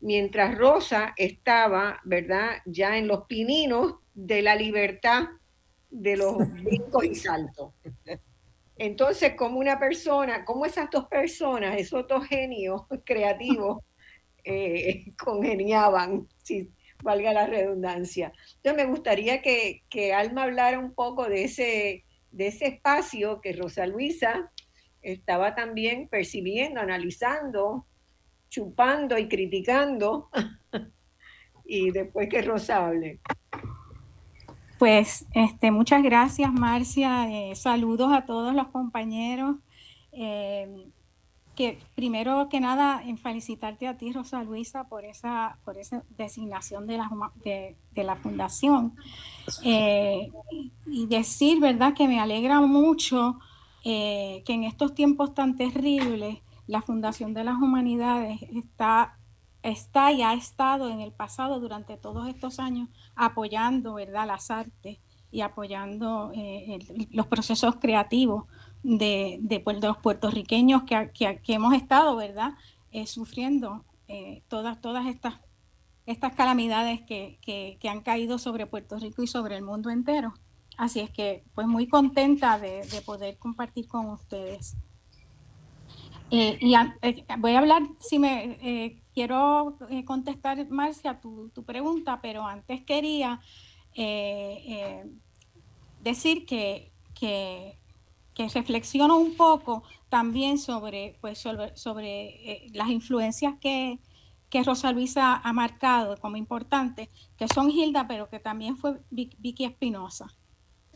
mientras Rosa estaba, ¿verdad?, ya en los pininos de la libertad de los brincos y saltos. Entonces, como una persona, como esas dos personas, esos dos genios creativos, eh, congeniaban, si valga la redundancia. Entonces, me gustaría que, Alma hablara un poco de ese, de ese espacio que Rosa Luisa estaba también percibiendo, analizando, chupando y criticando, y después que Rosa hable. Pues este, muchas gracias, Marcia. Eh, saludos a todos los compañeros. Eh, que primero que nada, en felicitarte a ti, Rosa Luisa, por esa, por esa designación de la, de, la fundación. Eh, y decir, ¿verdad?, que me alegra mucho que en estos tiempos tan terribles, la Fundación de las Humanidades está está y ha estado en el pasado durante todos estos años apoyando ¿verdad? las artes y apoyando eh, los procesos creativos de, de, los puertorriqueños que, que, hemos estado ¿verdad? Eh, sufriendo eh, todas, todas estas, estas calamidades que, que, han caído sobre Puerto Rico y sobre el mundo entero. Así es que pues muy contenta de, de poder compartir con ustedes. y voy a hablar, si me quiero eh, contestar, Marcia, tu, tu, pregunta, pero antes quería eh, eh, decir que, que, reflexiono un poco también sobre, pues, sobre, las influencias que, que Rosa Luisa ha marcado como importantes, que son Hilda, pero que también fue Vicky Espinosa.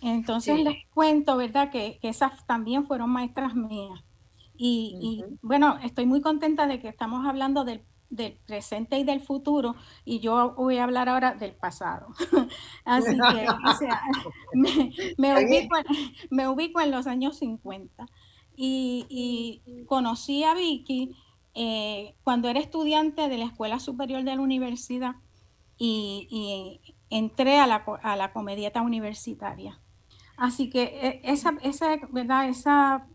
Entonces les cuento, ¿verdad?, que, que esas también fueron maestras mías. Y, y, bueno, estoy muy contenta de que estamos hablando del del presente y del futuro, y yo voy a hablar ahora del pasado. Así que, o sea, me, ubico en, los años 50 y, conocí a Vicky eh, cuando era estudiante de la Escuela Superior de la Universidad y, entré a la, a la comedieta universitaria. Así que e, esa, esa, ¿verdad? esa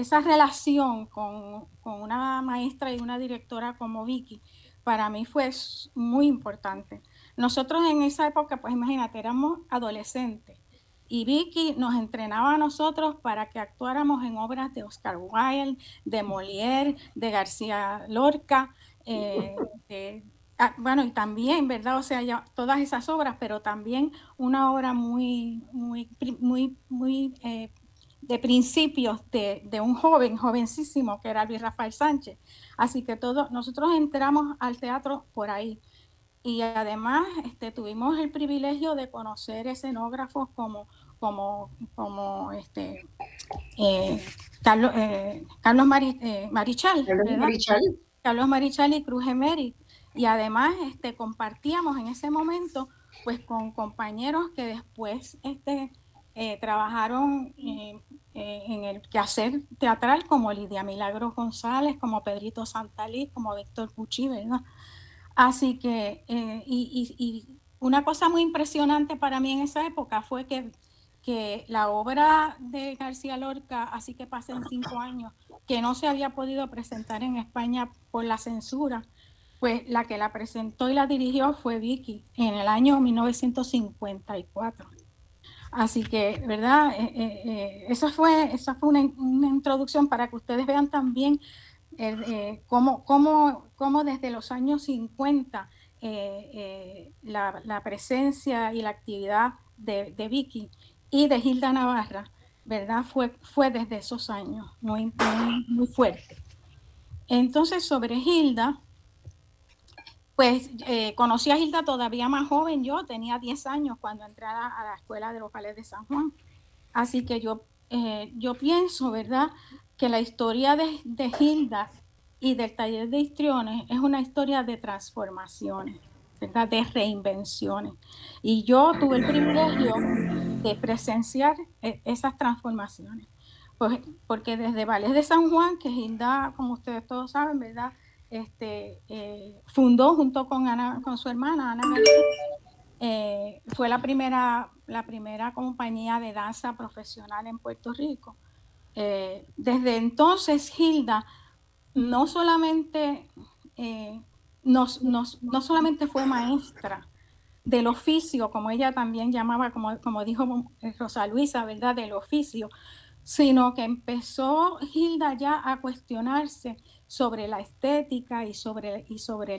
esa relación con, una maestra y una directora como Vicky, para mí fue muy importante. Nosotros en esa época, pues imagínate, éramos adolescentes y Vicky nos entrenaba a nosotros para que actuáramos en obras de Oscar Wilde, de Molière, de García Lorca, eh, ah, bueno, y también, ¿verdad? O sea, ya, todas esas obras, pero también una obra muy, muy, muy, muy eh, de principios de, un joven, jovencísimo, que era Luis Rafael Sánchez. Así que todos, nosotros entramos al teatro por ahí. Y además este, tuvimos el privilegio de conocer escenógrafos como, como, como este, eh, Carlos, eh, Carlos eh, Marichal, Carlos Marichal. y Cruz Emery. Y además este, compartíamos en ese momento pues con compañeros que después este, trabajaron eh, en el quehacer teatral como Lidia Milagros González, como Pedrito Santalí, como Víctor Pucci, ¿verdad? Así que, eh, y, una cosa muy impresionante para mí en esa época fue que, que la obra de García Lorca, así que pasen cinco años, que no se había podido presentar en España por la censura, pues la que la presentó y la dirigió fue Vicky en el año 1954. Así que, ¿verdad? Eh, eh, eh, esa fue, esa fue una, introducción para que ustedes vean también cómo, cómo, desde los años 50 la, presencia y la actividad de, Vicky y de Hilda Navarra ¿verdad? Fue, fue desde esos años, muy, muy, fuerte. Entonces, sobre Hilda, pues eh, conocí a Hilda todavía más joven, yo tenía 10 años cuando entré a la, Escuela de Vocales de San Juan. Así que yo, eh, yo pienso, ¿verdad?, que la historia de, de Hilda y del taller de histriones es una historia de transformaciones, ¿verdad? de reinvenciones. Y yo tuve el privilegio de presenciar e, esas transformaciones. Pues, porque desde Valles de San Juan, que Hilda, como ustedes todos saben, ¿verdad? Este, eh, fundó junto con, Ana, con su hermana Ana eh, fue la primera, la primera compañía de danza profesional en Puerto Rico. Eh, desde entonces, Hilda no solamente, no solamente fue maestra del oficio, como ella también llamaba, como, como dijo Rosa Luisa, ¿verdad? Del oficio, sino que empezó Hilda ya a cuestionarse sobre la estética y sobre, y sobre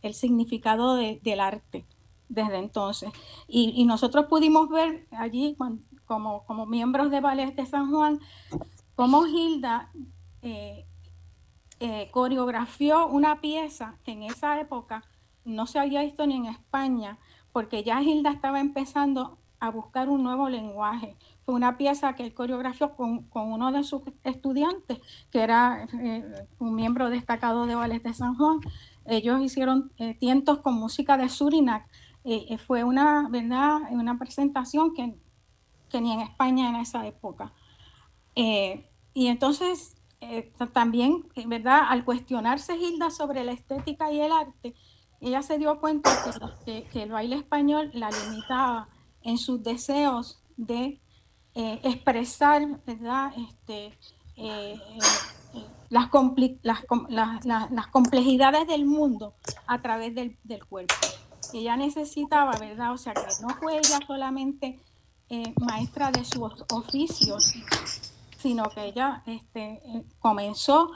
el, significado del arte desde entonces. Y, nosotros pudimos ver allí, como, como miembros de Ballet de San Juan, cómo Hilda eh, eh, coreografió una pieza que en esa época no se había visto ni en España, porque ya Hilda estaba empezando a buscar un nuevo lenguaje. Una pieza que él coreografió con, uno de sus estudiantes, que era eh, un miembro destacado de Ballet de San Juan. Ellos hicieron eh, tientos con música de Surinac. fue una, ¿verdad? una presentación que, que, ni en España en esa época. y entonces eh, también, ¿verdad? Al cuestionarse Hilda sobre la estética y el arte, ella se dio cuenta que, el baile español la limitaba en sus deseos de eh, expresar, ¿verdad? Este, eh, las, las, complejidades del mundo a través del, del, cuerpo. Ella necesitaba, ¿verdad? O sea, que no fue ella solamente maestra de sus oficios, sino que ella este, eh, comenzó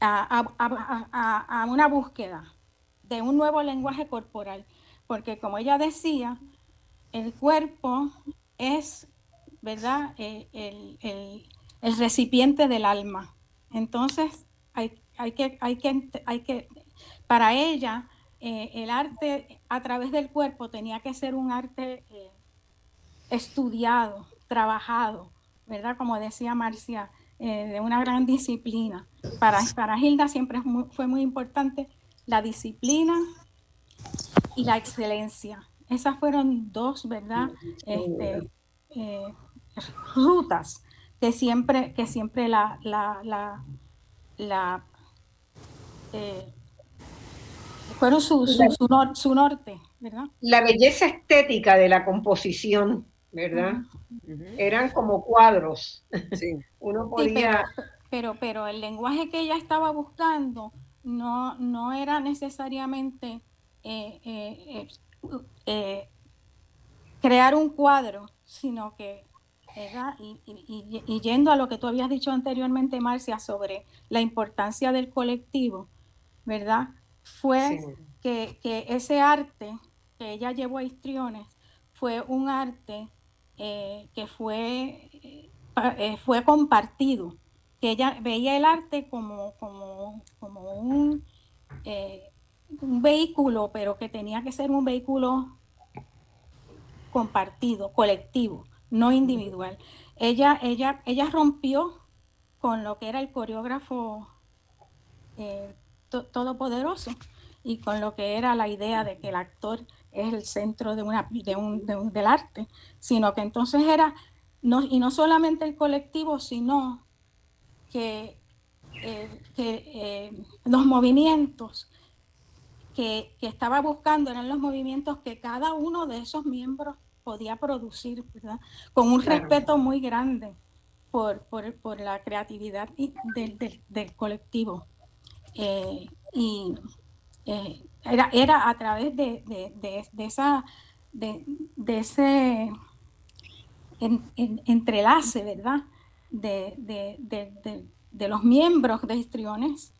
a, una búsqueda de un nuevo lenguaje corporal, porque como ella decía, el cuerpo es, ¿verdad?, el, recipiente del alma. Entonces, hay, hay, que, hay, que, hay que, para ella, eh, el arte a través del cuerpo tenía que ser un arte eh, estudiado, trabajado, ¿verdad? Como decía Marcia, eh, de una gran disciplina. Para, para Hilda siempre fue muy importante la disciplina y la excelencia. Esas fueron dos, ¿verdad? Este, eh, rutas que siempre, que siempre la, la, la, eh, fueron su, su, norte, ¿verdad? La belleza estética de la composición ¿verdad? Eran como cuadros. Sí. Uno podía... pero, pero, el lenguaje que ella estaba buscando no, no era necesariamente eh, eh, eh, crear un cuadro, sino que era, y, yendo a lo que tú habías dicho anteriormente, Marcia, sobre la importancia del colectivo, ¿verdad? Fue que, que, ese arte que ella llevó a Histriones fue un arte eh, que fue, eh, fue compartido, que ella veía el arte como, como, un, eh, un vehículo, pero que tenía que ser un vehículo compartido, colectivo, no individual. Ella, ella, ella rompió con lo que era el coreógrafo todopoderoso y con lo que era la idea de que el actor es el centro de una, de un, del arte, sino que entonces era, no, y no solamente el colectivo, sino que, eh, eh, los movimientos que, estaba buscando eran los movimientos que cada uno de esos miembros podía producir, ¿verdad? Con un respeto muy grande por, por, la creatividad del, del, colectivo. Eh, y era, era a través de, esa, de, ese entrelace, ¿verdad? De, los miembros de histriones,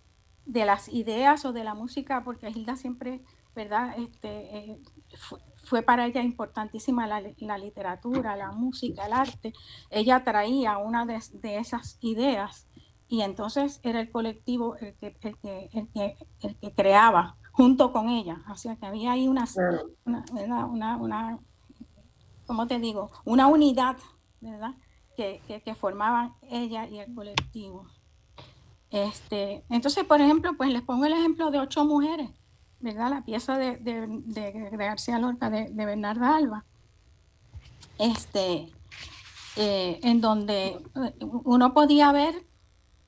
de las ideas o de la música, porque Hilda siempre, ¿verdad? Este, eh, fue, para ella importantísima la, literatura, la música, el arte. Ella traía una de, esas ideas y entonces era el colectivo el que, el que, el que, el que creaba junto con ella. O sea que había ahí una, una, una, una ¿cómo te digo? Una unidad, ¿verdad? Que, que, que, formaban ella y el colectivo. Este, entonces, por ejemplo, pues les pongo el ejemplo de ocho mujeres, ¿verdad? La pieza de, de, García Lorca, de, Bernarda Alba, este, eh, en donde eh, uno podía ver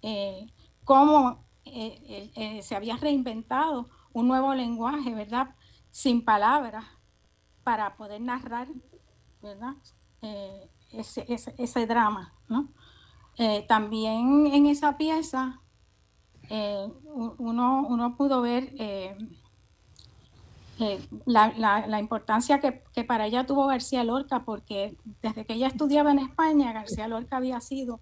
eh, cómo se había reinventado un nuevo lenguaje, ¿verdad? Sin palabras, para poder narrar, ¿verdad? ese, ese, drama, ¿no? también en esa pieza uno, uno, pudo ver eh, eh, la, importancia que, para ella tuvo García Lorca, porque desde que ella estudiaba en España, García Lorca había sido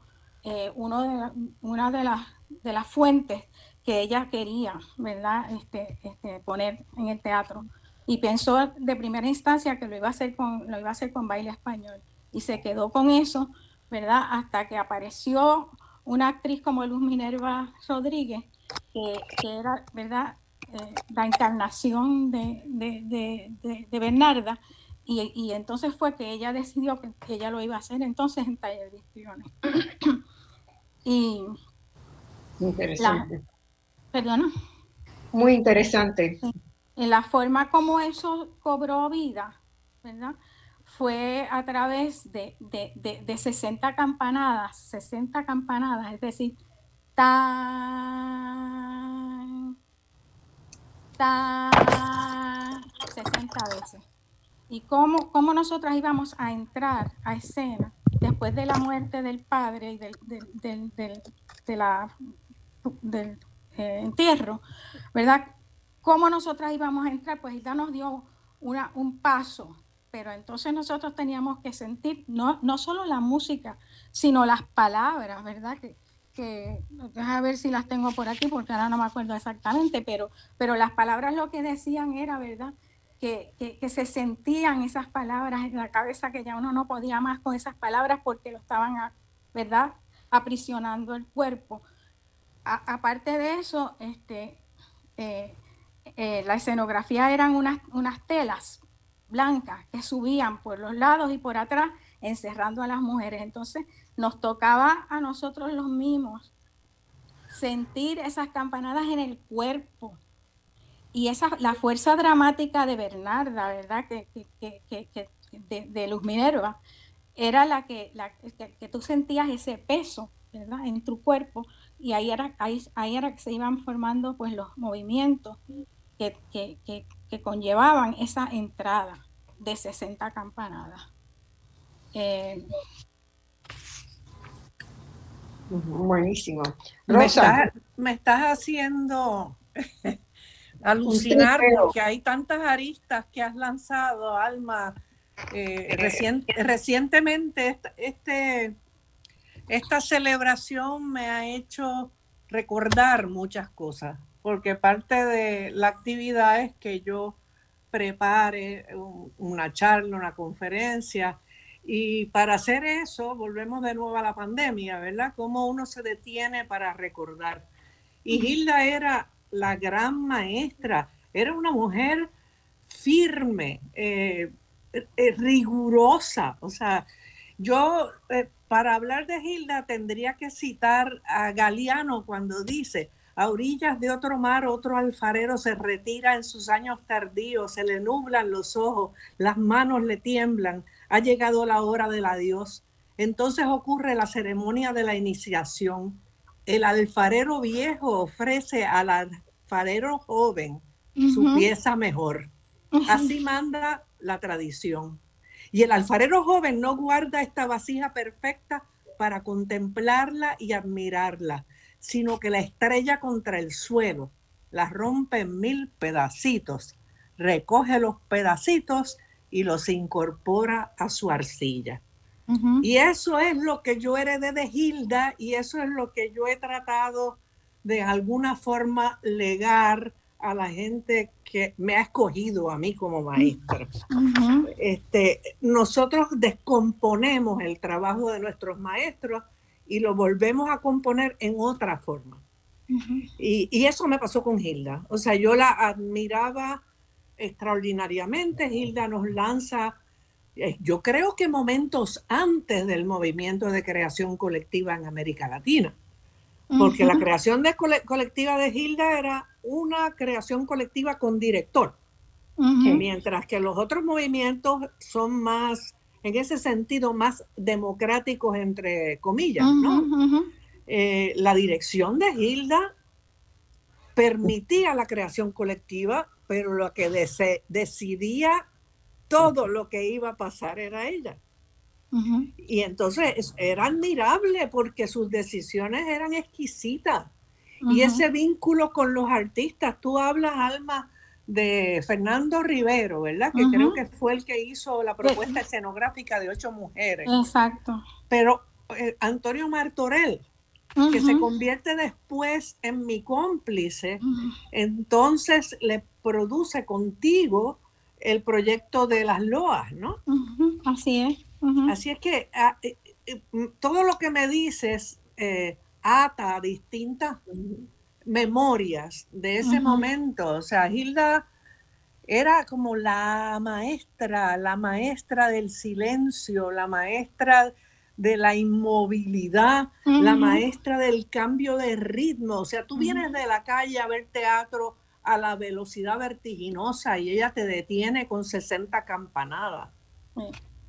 uno de una de las, de las fuentes que ella quería, ¿verdad? Este, este, poner en el teatro. Y pensó de primera instancia que lo iba a hacer con, lo iba a hacer con baile español. Y se quedó con eso, ¿verdad? Hasta que apareció una actriz como Luz Minerva Rodríguez, que, era, ¿verdad?, eh, la encarnación de, Bernarda, y, entonces fue que ella decidió que, ella lo iba a hacer entonces en taller de histriones. y interesante. perdona. Muy interesante. En la forma como eso cobró vida, ¿verdad? fue a través de, de, 60 campanadas, 60 campanadas, es decir, tan, tan, 60 veces. Y cómo, cómo nosotras íbamos a entrar a escena después de la muerte del padre y del, del, de la, del eh, entierro, ¿verdad? ¿Cómo nosotras íbamos a entrar? Pues Hilda nos dio una, un paso pero entonces nosotros teníamos que sentir no, no solo la música, sino las palabras, ¿verdad? Que, que a ver si las tengo por aquí porque ahora no me acuerdo exactamente, pero, pero las palabras lo que decían era, ¿verdad? Que, que, se sentían esas palabras en la cabeza, que ya uno no podía más con esas palabras porque lo estaban, ¿verdad? Aprisionando el cuerpo. aparte de eso, este, eh, eh, la escenografía eran unas, unas telas blancas que subían por los lados y por atrás, encerrando a las mujeres. Entonces nos tocaba a nosotros los mismos sentir esas campanadas en el cuerpo. Y esa, la fuerza dramática de Bernarda, ¿verdad? Que, de, Luz Minerva, era la que, la que, tú sentías ese peso, ¿verdad? En tu cuerpo. Y ahí era, ahí, ahí era que se iban formando pues los movimientos que, que conllevaban esa entrada de 60 campanadas. Eh, Buenísimo. Me estás, haciendo alucinar porque hay tantas aristas que has lanzado, Alma. Eh, recientemente este, esta celebración me ha hecho recordar muchas cosas porque parte de la actividad es que yo prepare una charla, una conferencia. Y para hacer eso, volvemos de nuevo a la pandemia, ¿verdad? Cómo uno se detiene para recordar. Y Hilda era la gran maestra, era una mujer firme, eh, eh, rigurosa. O sea, yo eh, para hablar de Hilda tendría que citar a Galeano cuando dice, a orillas de otro mar, otro alfarero se retira en sus años tardíos, se le nublan los ojos, las manos le tiemblan, ha llegado la hora del adiós. Entonces ocurre la ceremonia de la iniciación. El alfarero viejo ofrece al alfarero joven su pieza mejor. Así manda la tradición. Y el alfarero joven no guarda esta vasija perfecta para contemplarla y admirarla, sino que la estrella contra el suelo, la rompe en mil pedacitos, recoge los pedacitos y los incorpora a su arcilla. Y eso es lo que yo heredé de Hilda y eso es lo que yo he tratado de alguna forma legar a la gente que me ha escogido a mí como maestro. este, nosotros descomponemos el trabajo de nuestros maestros y lo volvemos a componer en otra forma. y, y, eso me pasó con Hilda. O sea, yo la admiraba extraordinariamente. Hilda nos lanza, eh, yo creo que momentos antes del movimiento de creación colectiva en América Latina. Porque la creación de colectiva de Hilda era una creación colectiva con director, mientras que los otros movimientos son más, en ese sentido, más democráticos, entre comillas, ¿no? Eh, la dirección de Hilda permitía la creación colectiva, pero lo que decidía todo lo que iba a pasar era ella. Y entonces era admirable porque sus decisiones eran exquisitas. Y ese vínculo con los artistas, tú hablas, Alma, de Fernando Rivero, ¿verdad? Que creo que fue el que hizo la propuesta escenográfica de ocho mujeres. Exacto. Pero eh, Antonio Martorell, que se convierte después en mi cómplice, entonces le produce contigo el proyecto de las loas, ¿no? Así es. Así es que ah, eh, eh, todo lo que me dices eh, ata a distintas memorias de ese momento. O sea, Hilda era como la maestra, la maestra del silencio, la maestra de la inmovilidad, la maestra del cambio de ritmo. O sea, tú vienes de la calle a ver teatro a la velocidad vertiginosa y ella te detiene con 60 campanadas.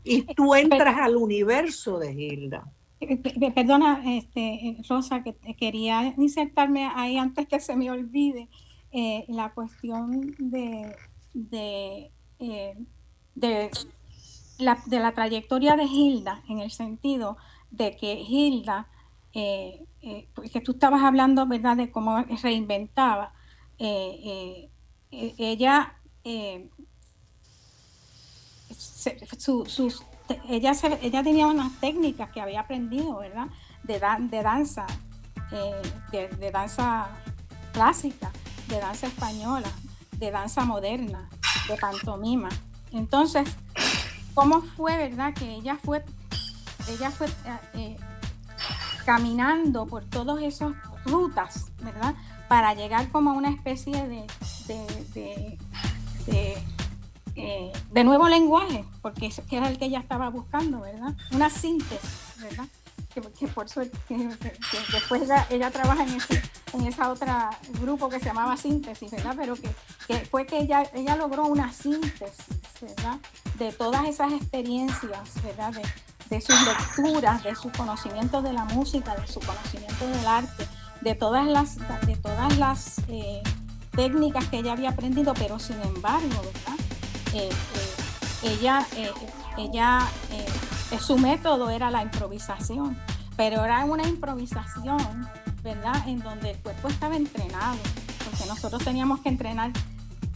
Y tú entras al universo de Hilda. Eh, perdona, este, Rosa, que quería insertarme ahí antes que se me olvide eh, la cuestión de, de, eh, de, de, la, trayectoria de Hilda, en el sentido de que Hilda, que tú estabas hablando, ¿verdad?, de cómo reinventaba. ella sus, ella, ella tenía unas técnicas que había aprendido, ¿verdad? De, de danza, eh, de, danza clásica, de danza española, de danza moderna, de pantomima. Entonces, ¿cómo fue, verdad? Que ella fue, ella fue eh, eh, caminando por todas esas rutas, ¿verdad? Para llegar como a una especie de, de eh, de nuevo lenguaje, porque que era el que ella estaba buscando, ¿verdad? Una síntesis, ¿verdad? Que, por suerte, después ella, trabaja en ese en esa otra grupo que se llamaba síntesis, ¿verdad? Pero que, fue que ella, ella logró una síntesis, ¿verdad? De todas esas experiencias, ¿verdad? De, sus lecturas, de su conocimiento de la música, de su conocimiento del arte, de todas las, de todas las eh, técnicas que ella había aprendido, pero sin embargo, ¿verdad? Eh, eh, ella, ella su método era la improvisación, pero era una improvisación, ¿verdad? En donde el cuerpo estaba entrenado, porque nosotros teníamos que entrenar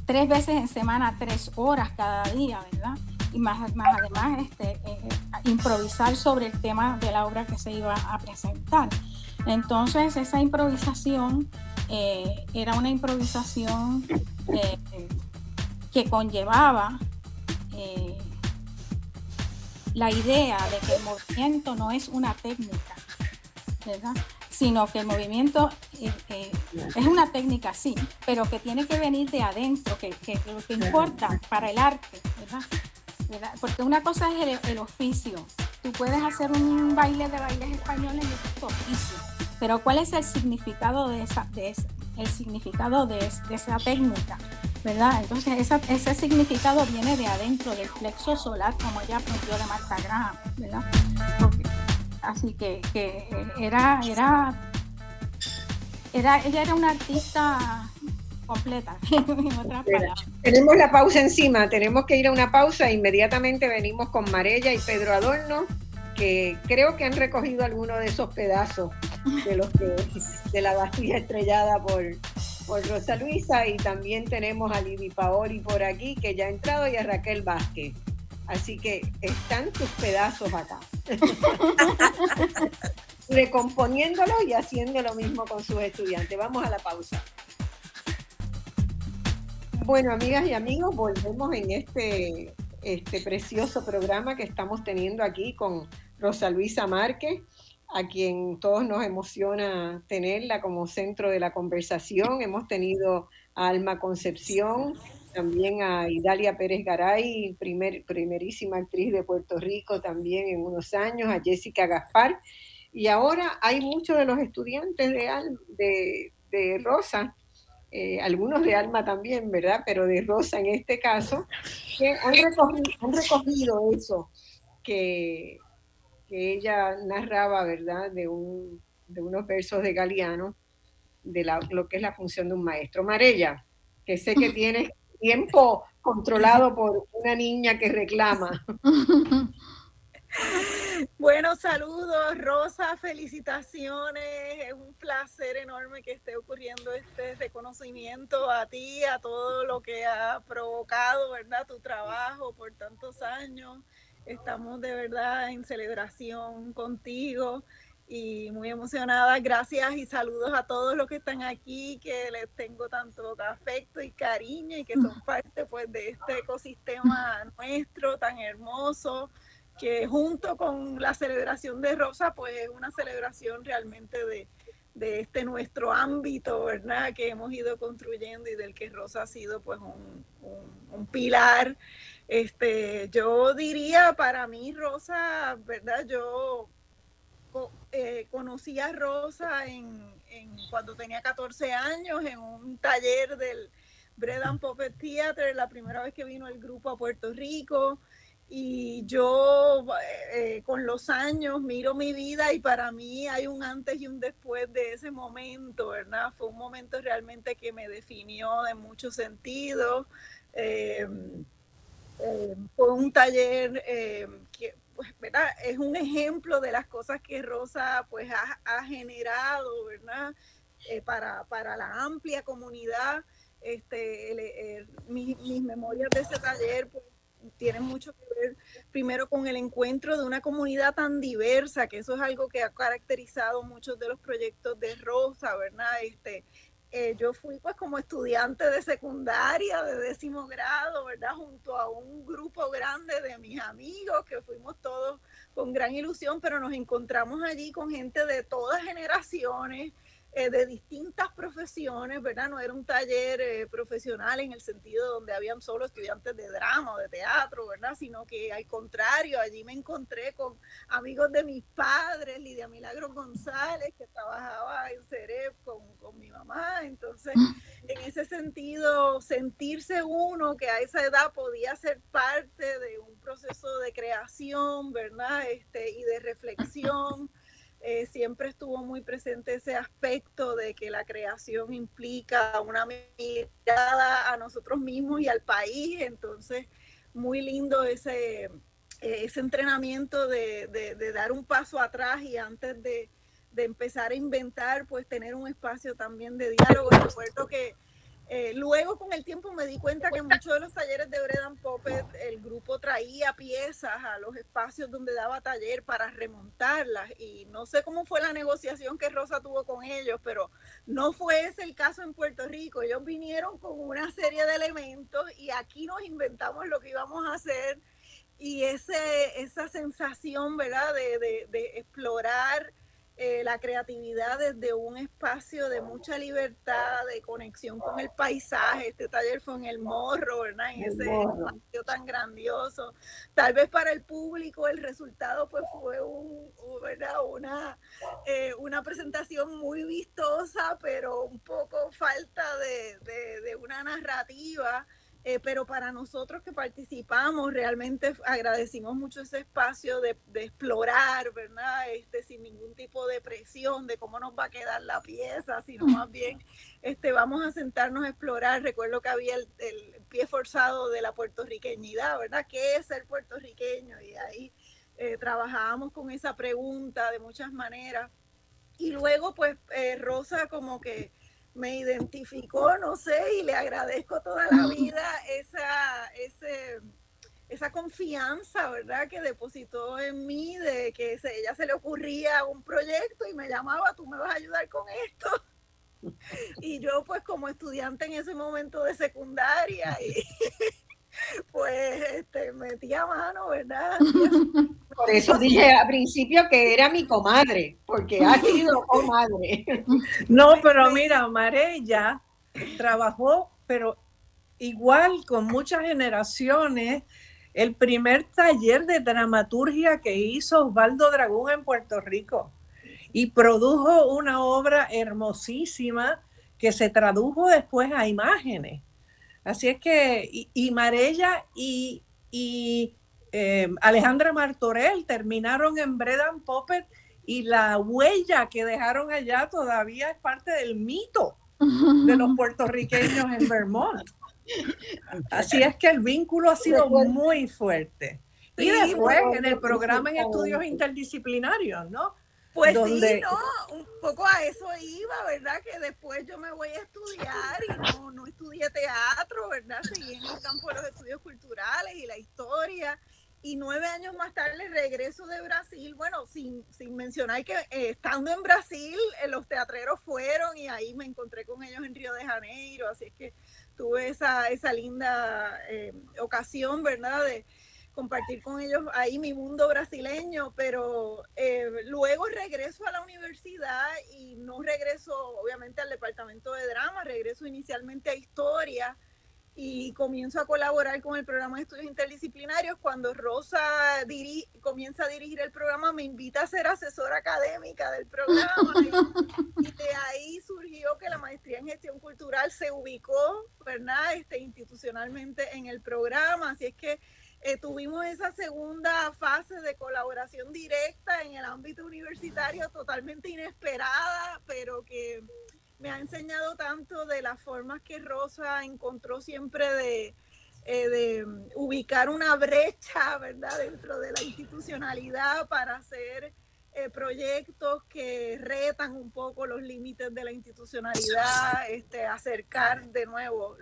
tres veces en semana, tres horas cada día, ¿verdad? Y más, más además este, improvisar sobre el tema de la obra que se iba a presentar. Entonces esa improvisación era una improvisación que conllevaba eh, la idea de que el movimiento no es una técnica, ¿verdad? sino que el movimiento eh, eh, es una técnica, sí, pero que tiene que venir de adentro, que, que lo que importa para el arte, ¿verdad? Porque una cosa es el, oficio. Tú puedes hacer un baile de bailes españoles y es tu oficio. Pero ¿cuál es el significado de esa, de el significado de, de esa técnica? ¿Verdad? Entonces ese significado viene de adentro del plexo solar, como ella aprendió de Marta Graham, ¿verdad? así que, era, era, era, ella era una artista completa, Tenemos la pausa encima, tenemos que ir a una pausa, inmediatamente venimos con Marella y Pedro Adorno, que creo que han recogido algunos de esos pedazos de los que, de la vastilla estrellada por, por Rosa Luisa y también tenemos a Livi Paoli por aquí que ya ha entrado y a Raquel Vázquez. Así que están tus pedazos acá. Recomponiéndolo y haciendo lo mismo con sus estudiantes. Vamos a la pausa. Bueno, amigas y amigos, volvemos en este, este precioso programa que estamos teniendo aquí con Rosa Luisa Márquez, a quien todos nos emociona tenerla como centro de la conversación. Hemos tenido a Alma Concepción, también a Idalia Pérez Garay, primer, primerísima actriz de Puerto Rico también en unos años, a Jessica Gaspar. Y ahora hay muchos de los estudiantes de, de, de Rosa eh, algunos de Alma también, ¿verdad? Pero de Rosa en este caso, que han recogido, eso que, que, ella narraba, ¿verdad? De, un, de unos versos de Galeano, de lo que es la función de un maestro. Marella, que sé que tienes tiempo controlado por una niña que reclama. Bueno, saludos, Rosa, felicitaciones. Es un placer enorme que esté ocurriendo este reconocimiento a ti, a todo lo que ha provocado, ¿verdad? Tu trabajo por tantos años. Estamos de verdad en celebración contigo y muy emocionada. Gracias y saludos a todos los que están aquí, que les tengo tanto afecto y cariño y que son parte pues de este ecosistema nuestro tan hermoso que junto con la celebración de Rosa, pues es una celebración realmente de, este nuestro ámbito, ¿verdad? Que hemos ido construyendo y del que Rosa ha sido pues un, pilar. Este, yo diría para mí, Rosa, ¿verdad? Yo eh, conocí a Rosa en, cuando tenía 14 años en un taller del Bread and Puppet Theater, la primera vez que vino el grupo a Puerto Rico. Y yo eh, con los años miro mi vida y para mí hay un antes y un después de ese momento, ¿verdad? Fue un momento realmente que me definió de muchos sentidos. Em, em, fue un taller em, que, pues, ¿verdad? Es un ejemplo de las cosas que Rosa, pues, ha, generado, ¿verdad? Eh, para, para, la amplia comunidad. Este, mis, mis memorias de ese taller, pues, tiene mucho que ver primero con el encuentro de una comunidad tan diversa, que eso es algo que ha caracterizado muchos de los proyectos de Rosa, ¿verdad? Este, eh, yo fui pues como estudiante de secundaria, de décimo grado, ¿verdad? Junto a un grupo grande de mis amigos, que fuimos todos con gran ilusión, pero nos encontramos allí con gente de todas generaciones, eh, de distintas profesiones, ¿verdad? No era un taller eh, profesional en el sentido donde habían solo estudiantes de drama o de teatro, ¿verdad? Sino que al contrario, allí me encontré con amigos de mis padres, Lidia Milagro González, que trabajaba en Cerep con, con mi mamá. Entonces, en ese sentido, sentirse uno que a esa edad podía ser parte de un proceso de creación, ¿verdad? Este, y de reflexión. Eh, siempre estuvo muy presente ese aspecto de que la creación implica una mirada a nosotros mismos y al país, entonces muy lindo ese, eh, ese entrenamiento de, de, dar un paso atrás y antes de, de, empezar a inventar, pues tener un espacio también de diálogo. Recuerdo que eh, luego con el tiempo me di cuenta que en muchos de los talleres de Bredan Puppet el grupo traía piezas a los espacios donde daba taller para remontarlas y no sé cómo fue la negociación que Rosa tuvo con ellos, pero no fue ese el caso en Puerto Rico. Ellos vinieron con una serie de elementos y aquí nos inventamos lo que íbamos a hacer y ese, esa sensación, ¿verdad?, de, de explorar eh, la creatividad desde un espacio de mucha libertad, de conexión con el paisaje. Este taller fue en el morro, ¿verdad? En ese espacio tan grandioso. Tal vez para el público el resultado pues fue un, ¿verdad? Una, eh, una presentación muy vistosa, pero un poco falta de, de, de una narrativa eh, pero para nosotros que participamos, realmente agradecimos mucho ese espacio de, explorar, ¿verdad? Este, sin ningún tipo de presión de cómo nos va a quedar la pieza, sino más bien este, vamos a sentarnos a explorar. Recuerdo que había el, pie forzado de la puertorriqueñidad, ¿verdad? ¿Qué es ser puertorriqueño? Y ahí eh, trabajábamos con esa pregunta de muchas maneras. Y luego, pues, eh, Rosa como que me identificó, no sé, y le agradezco toda la vida esa, ese, esa confianza, ¿verdad? Que depositó en mí de que se, ella se le ocurría un proyecto y me llamaba, tú me vas a ayudar con esto. Y yo pues como estudiante en ese momento de secundaria y pues este, metía mano, ¿verdad? Por eso dije al principio que era mi comadre, porque ha sido comadre. No, pero mira, Marella trabajó, pero igual con muchas generaciones, el primer taller de dramaturgia que hizo Osvaldo Dragón en Puerto Rico y produjo una obra hermosísima que se tradujo después a imágenes. Así es que, y, Marella y, eh, Alejandra Martorell terminaron en Bread and Puppet y la huella que dejaron allá todavía es parte del mito de los puertorriqueños en Vermont. Así es que el vínculo ha sido muy fuerte. Y después en el programa en estudios interdisciplinarios, ¿no? Pues sí, no, un poco a eso iba, ¿verdad? Que después yo me voy a estudiar y no, no estudié teatro, ¿verdad? Seguí en el campo de los estudios culturales y la historia. Y nueve años más tarde regreso de Brasil, bueno, sin, sin mencionar que eh, estando en Brasil, eh, los teatreros fueron y ahí me encontré con ellos en Río de Janeiro, así es que tuve esa, esa linda eh, ocasión, ¿verdad? De, compartir con ellos ahí mi mundo brasileño, pero eh, luego regreso a la universidad y no regreso obviamente al departamento de drama, regreso inicialmente a historia y comienzo a colaborar con el programa de estudios interdisciplinarios. Cuando Rosa comienza a dirigir el programa, me invita a ser asesora académica del programa y, de ahí surgió que la maestría en gestión cultural se ubicó, ¿verdad? Este, institucionalmente en el programa, así es que eh, tuvimos esa segunda fase de colaboración directa en el ámbito universitario totalmente inesperada, pero que me ha enseñado tanto de las formas que Rosa encontró siempre de, eh, de ubicar una brecha, ¿verdad?, dentro de la institucionalidad para hacer eh, proyectos que retan un poco los límites de la institucionalidad, este, acercar de nuevo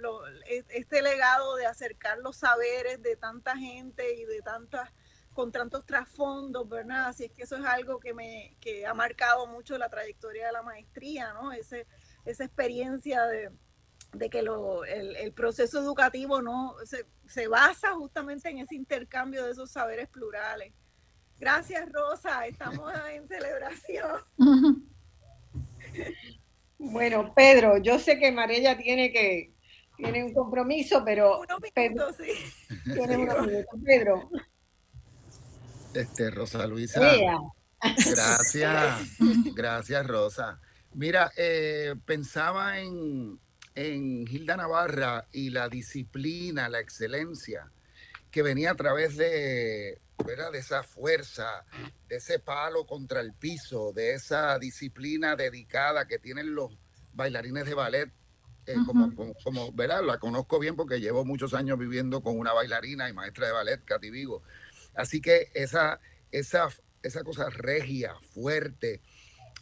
e, este legado de acercar los saberes de tanta gente y de tantas con tantos trasfondos, ¿verdad? Así es que eso es algo que me que ha marcado mucho la trayectoria de la maestría, ¿no? Ese, esa experiencia de, que lo, el, proceso educativo no se, se basa justamente en ese intercambio de esos saberes plurales. Gracias, Rosa. Estamos en celebración. Bueno, Pedro, yo sé que Marella tiene que tiene un compromiso, pero Pedro, sí. tiene unos minutos. Pedro. Este, Rosa Luisa. Gracias, gracias, Rosa. Mira, eh, pensaba en, en Hilda Navarra y la disciplina, la excelencia que venía a través de de esa fuerza, de ese palo contra el piso, de esa disciplina dedicada que tienen los bailarines de ballet. Eh, como, como, ¿verdad? La conozco bien porque llevo muchos años viviendo con una bailarina y maestra de ballet, Katy Vigo. Así que esa, esa, esa cosa regia, fuerte,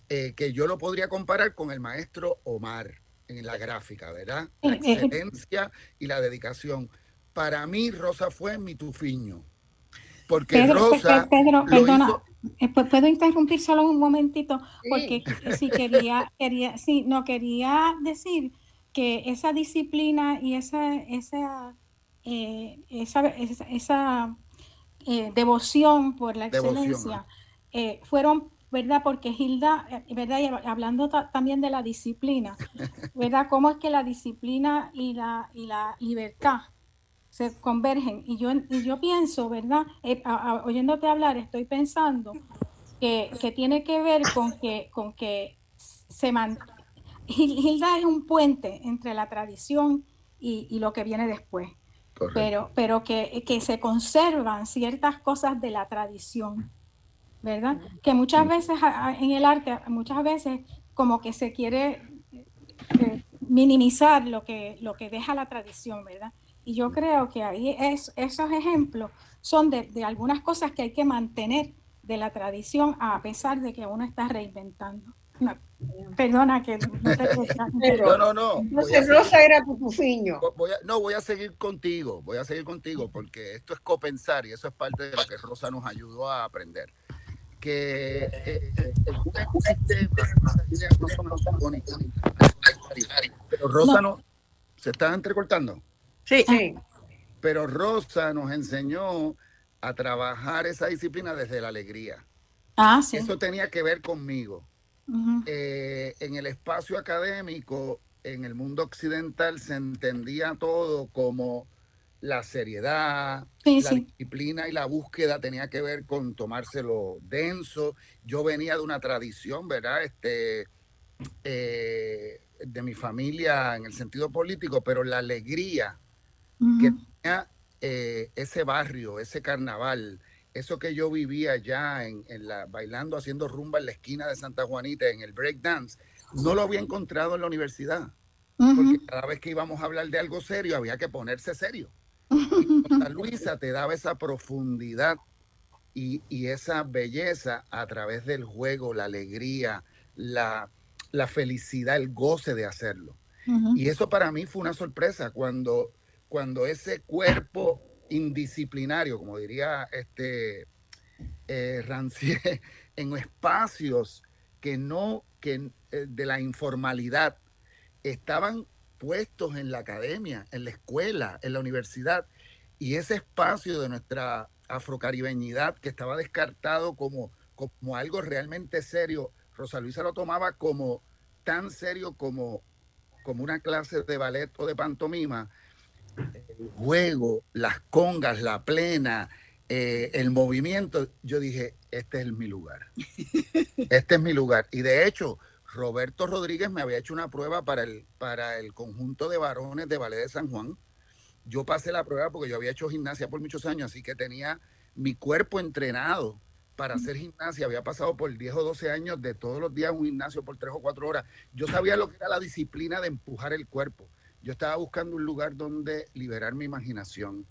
eh, que yo lo podría comparar con el maestro Omar en la gráfica, ¿verdad? La excelencia y la dedicación. Para mí, Rosa fue mi tufiño porque Pedro, Rosa Pedro, perdona, eh, ¿puedo interrumpir solo un momentito? Porque si quería, quería, sí, no quería decir que esa disciplina y esa, esa, eh, esa, esa, eh, devoción por la excelencia fueron ¿verdad? Porque Hilda, ¿verdad? Y hablando también de la disciplina, ¿verdad? ¿Cómo es que la disciplina y la, y la libertad se convergen. Y yo, y yo pienso, ¿verdad? Eh, oyéndote hablar, estoy pensando que, tiene que ver con que, con que se man... Hilda es un puente entre la tradición y, lo que viene después. Pero, pero que, que, se conservan ciertas cosas de la tradición, ¿verdad? Que muchas veces en el arte, muchas veces como que se quiere eh, minimizar lo que, lo que deja la tradición, ¿verdad? Y yo creo que ahí es, esos ejemplos son de, algunas cosas que hay que mantener de la tradición a pesar de que uno está reinventando. perdona que no te pero, No, no, no. Rosa era tu pufiño. no, voy a seguir contigo, voy a seguir contigo porque esto es copensar y eso es parte de lo que Rosa nos ayudó a aprender. Que eh, eh, no son Pero Rosa no, ¿se está entrecortando? Sí. sí. Pero Rosa nos enseñó a trabajar esa disciplina desde la alegría. Ah, sí. Eso tenía que ver conmigo. Eh, en el espacio académico, en el mundo occidental, se entendía todo como la seriedad, la disciplina y la búsqueda tenía que ver con tomárselo denso. Yo venía de una tradición, ¿verdad? Este, eh, de mi familia en el sentido político, pero la alegría que tenía eh, ese barrio, ese carnaval, eso que yo vivía ya en, la, bailando, haciendo rumba en la esquina de Santa Juanita, en el breakdance, no lo había encontrado en la universidad. Porque cada vez que íbamos a hablar de algo serio, había que ponerse serio. Santa Luisa te daba esa profundidad y, esa belleza a través del juego, la alegría, la, felicidad, el goce de hacerlo. Y eso para mí fue una sorpresa cuando, cuando ese cuerpo indisciplinario, como diría este eh, Rancier, en espacios que no, que eh, de la informalidad, estaban puestos en la academia, en la escuela, en la universidad, y ese espacio de nuestra afrocaribeñidad que estaba descartado como, como algo realmente serio, Rosa Luisa lo tomaba como tan serio como, como una clase de ballet o de pantomima, el juego, las congas, la plena, eh, el movimiento, yo dije, este es mi lugar. Este es mi lugar. Y de hecho, Roberto Rodríguez me había hecho una prueba para el, para el conjunto de varones de Ballet de San Juan. Yo pasé la prueba porque yo había hecho gimnasia por muchos años, así que tenía mi cuerpo entrenado para hacer gimnasia. Había pasado por 10 o 12 años de todos los días un gimnasio por 3 o 4 horas. Yo sabía lo que era la disciplina de empujar el cuerpo. Yo estaba buscando un lugar donde liberar mi imaginación.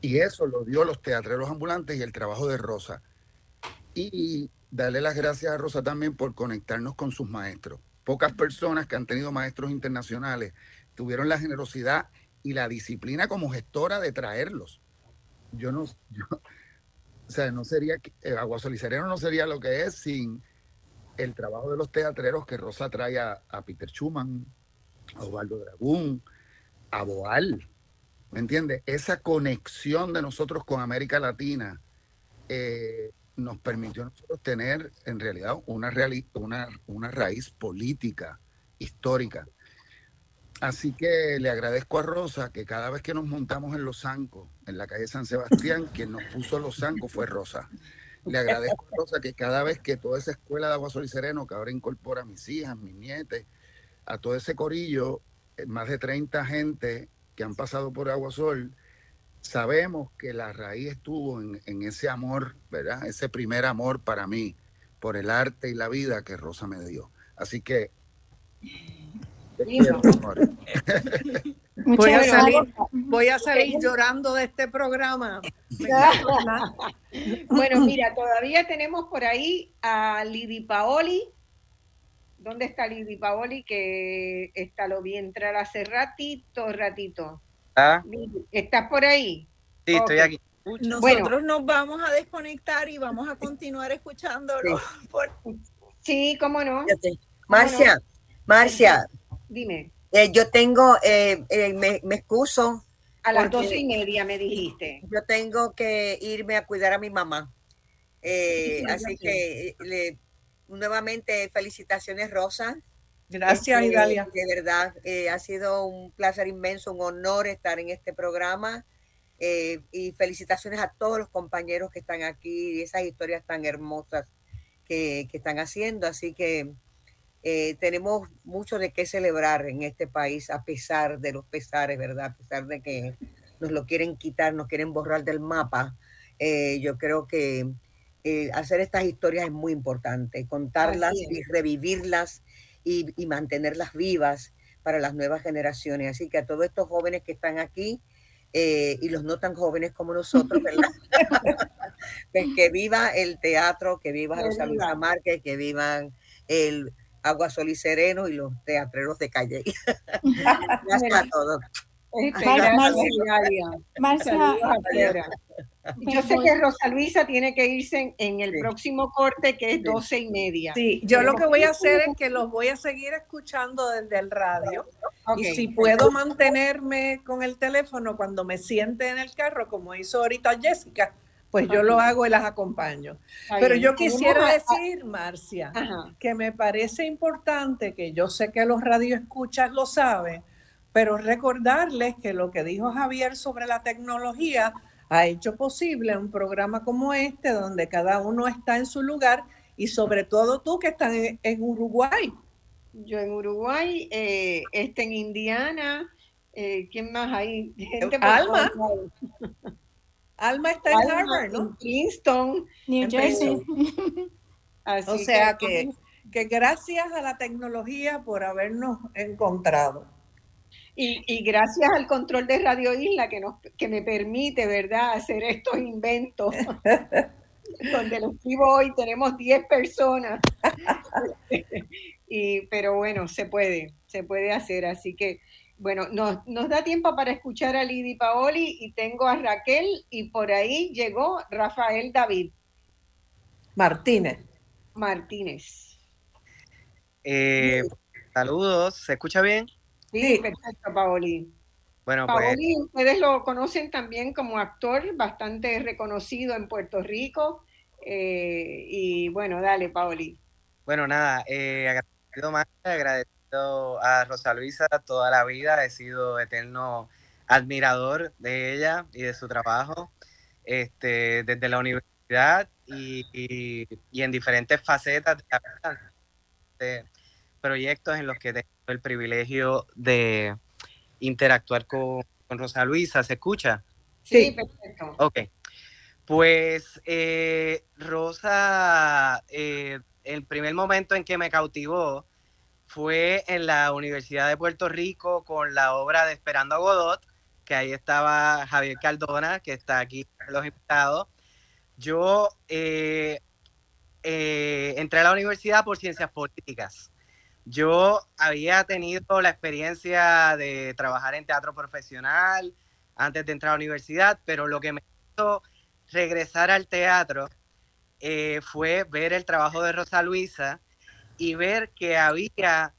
Y eso lo dio los teatreros ambulantes y el trabajo de Rosa. Y darle las gracias a Rosa también por conectarnos con sus maestros. Pocas personas que han tenido maestros internacionales tuvieron la generosidad y la disciplina como gestora de traerlos. Yo no, o sea, no sería, eh, Aguasolicereno no sería lo que es sin el trabajo de los teatreros que Rosa trae a, Peter Schumann, a Osvaldo Dragún, a Boal. ¿Me entiendes? Esa conexión de nosotros con América Latina eh, nos permitió nosotros tener en realidad una, una, una raíz política, histórica. Así que le agradezco a Rosa que cada vez que nos montamos en Los Zancos, en la calle San Sebastián, quien nos puso Los Zancos fue Rosa. Le agradezco a Rosa que cada vez que toda esa escuela de Agua Sol y Sereno, que ahora incorpora a mis hijas, mis nietes, a todo ese corillo, eh, más de 30 gente que han pasado por Agua Sol, sabemos que la raíz estuvo en, ese amor, ¿verdad? Ese primer amor para mí, por el arte y la vida que Rosa me dio. Así que... voy, a salir, voy a salir llorando de este programa. bueno, mira, todavía tenemos por ahí a Lidi Paoli. ¿Dónde está Lidi Paoli? Que está lo vi entrar hace ratito, ratito. ¿Estás por ahí? Sí, estoy aquí. Nosotros nos vamos a desconectar y vamos a continuar escuchándolo. Sí, cómo no. Marcia, Marcia. Dime. Eh, yo tengo, eh, eh, me, excuso. A las doce y media me dijiste. Yo tengo que irme a cuidar a mi mamá. así que nuevamente felicitaciones, Rosa. Gracias, este, Idalia. De verdad, eh, ha sido un placer inmenso, un honor estar en este programa. Eh, y felicitaciones a todos los compañeros que están aquí, esas historias tan hermosas que, están haciendo. Así que eh, tenemos mucho de qué celebrar en este país, a pesar de los pesares, ¿verdad? A pesar de que nos lo quieren quitar, nos quieren borrar del mapa. yo creo que hacer estas historias es muy importante, contarlas y revivirlas y, mantenerlas vivas para las nuevas generaciones. Así que a todos estos jóvenes que están aquí eh, y los no tan jóvenes como nosotros, ¿verdad? Pues que viva el teatro, que viva Rosa Luisa Márquez, que vivan el Agua Sol y Sereno y los teatreros de calle. Gracias a todos. Marcia, Yo sé que Rosa Luisa tiene que irse en, el próximo corte, que es doce y media. Sí, yo lo que voy a hacer es que los voy a seguir escuchando desde el radio. Y si puedo mantenerme con el teléfono cuando me siente en el carro, como hizo ahorita Jessica, pues yo lo hago y las acompaño. Pero yo quisiera decir, Marcia, que me parece importante, que yo sé que los radioescuchas lo saben, pero recordarles que lo que dijo Javier sobre la tecnología ha hecho posible un programa como este, donde cada uno está en su lugar y sobre todo tú que estás en, Uruguay. Yo en Uruguay, eh, este en Indiana, eh, ¿quién más hay? Gente Alma. Alma está en Harvard, ¿no? En Princeton. New Jersey. o sea que, que gracias a la tecnología por habernos encontrado. Y, gracias al control de Radio Isla que, nos, que me permite, ¿verdad?, hacer estos inventos. donde lo escribo hoy tenemos 10 personas. y, pero bueno, se puede, se puede hacer. Así que, bueno, nos, nos da tiempo para escuchar a Lidi Paoli y tengo a Raquel y por ahí llegó Rafael David. Martínez. Martínez. Eh, saludos, ¿se escucha bien? Sí, perfecto, Paoli. Bueno, pues Paoli, ustedes lo conocen también como actor bastante reconocido en Puerto Rico. Eh, y bueno, dale, Paoli. Bueno, nada, eh, agradecido más, agradecido a Rosa Luisa toda la vida, he sido eterno admirador de ella y de su trabajo, este, desde la universidad y, en diferentes facetas de proyectos en los que tengo el privilegio de interactuar con, Rosa Luisa. ¿Se escucha? Sí, perfecto. Ok. Pues eh, Rosa, eh, el primer momento en que me cautivó fue en la Universidad de Puerto Rico con la obra de Esperando a Godot, que ahí estaba Javier Cardona, que está aquí los invitados. Yo eh, entré a la universidad por ciencias políticas. Yo había tenido la experiencia de trabajar en teatro profesional antes de entrar a la universidad, pero lo que me hizo regresar al teatro eh, fue ver el trabajo de Rosa Luisa y ver que había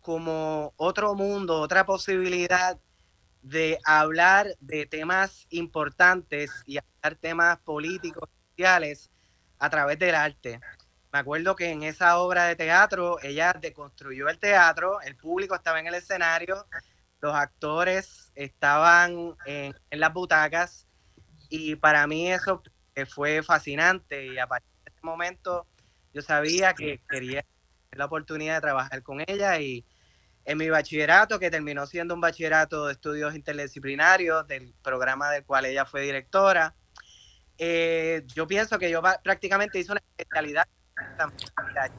como otro mundo, otra posibilidad de hablar de temas importantes y hablar temas políticos, sociales a través del arte me acuerdo que en esa obra de teatro ella deconstruyó el teatro, el público estaba en el escenario, los actores estaban en, las butacas y para mí eso fue fascinante y a partir de ese momento yo sabía que quería la oportunidad de trabajar con ella y en mi bachillerato, que terminó siendo un bachillerato de estudios interdisciplinarios del programa del cual ella fue directora, eh, yo pienso que yo prácticamente hice una especialidad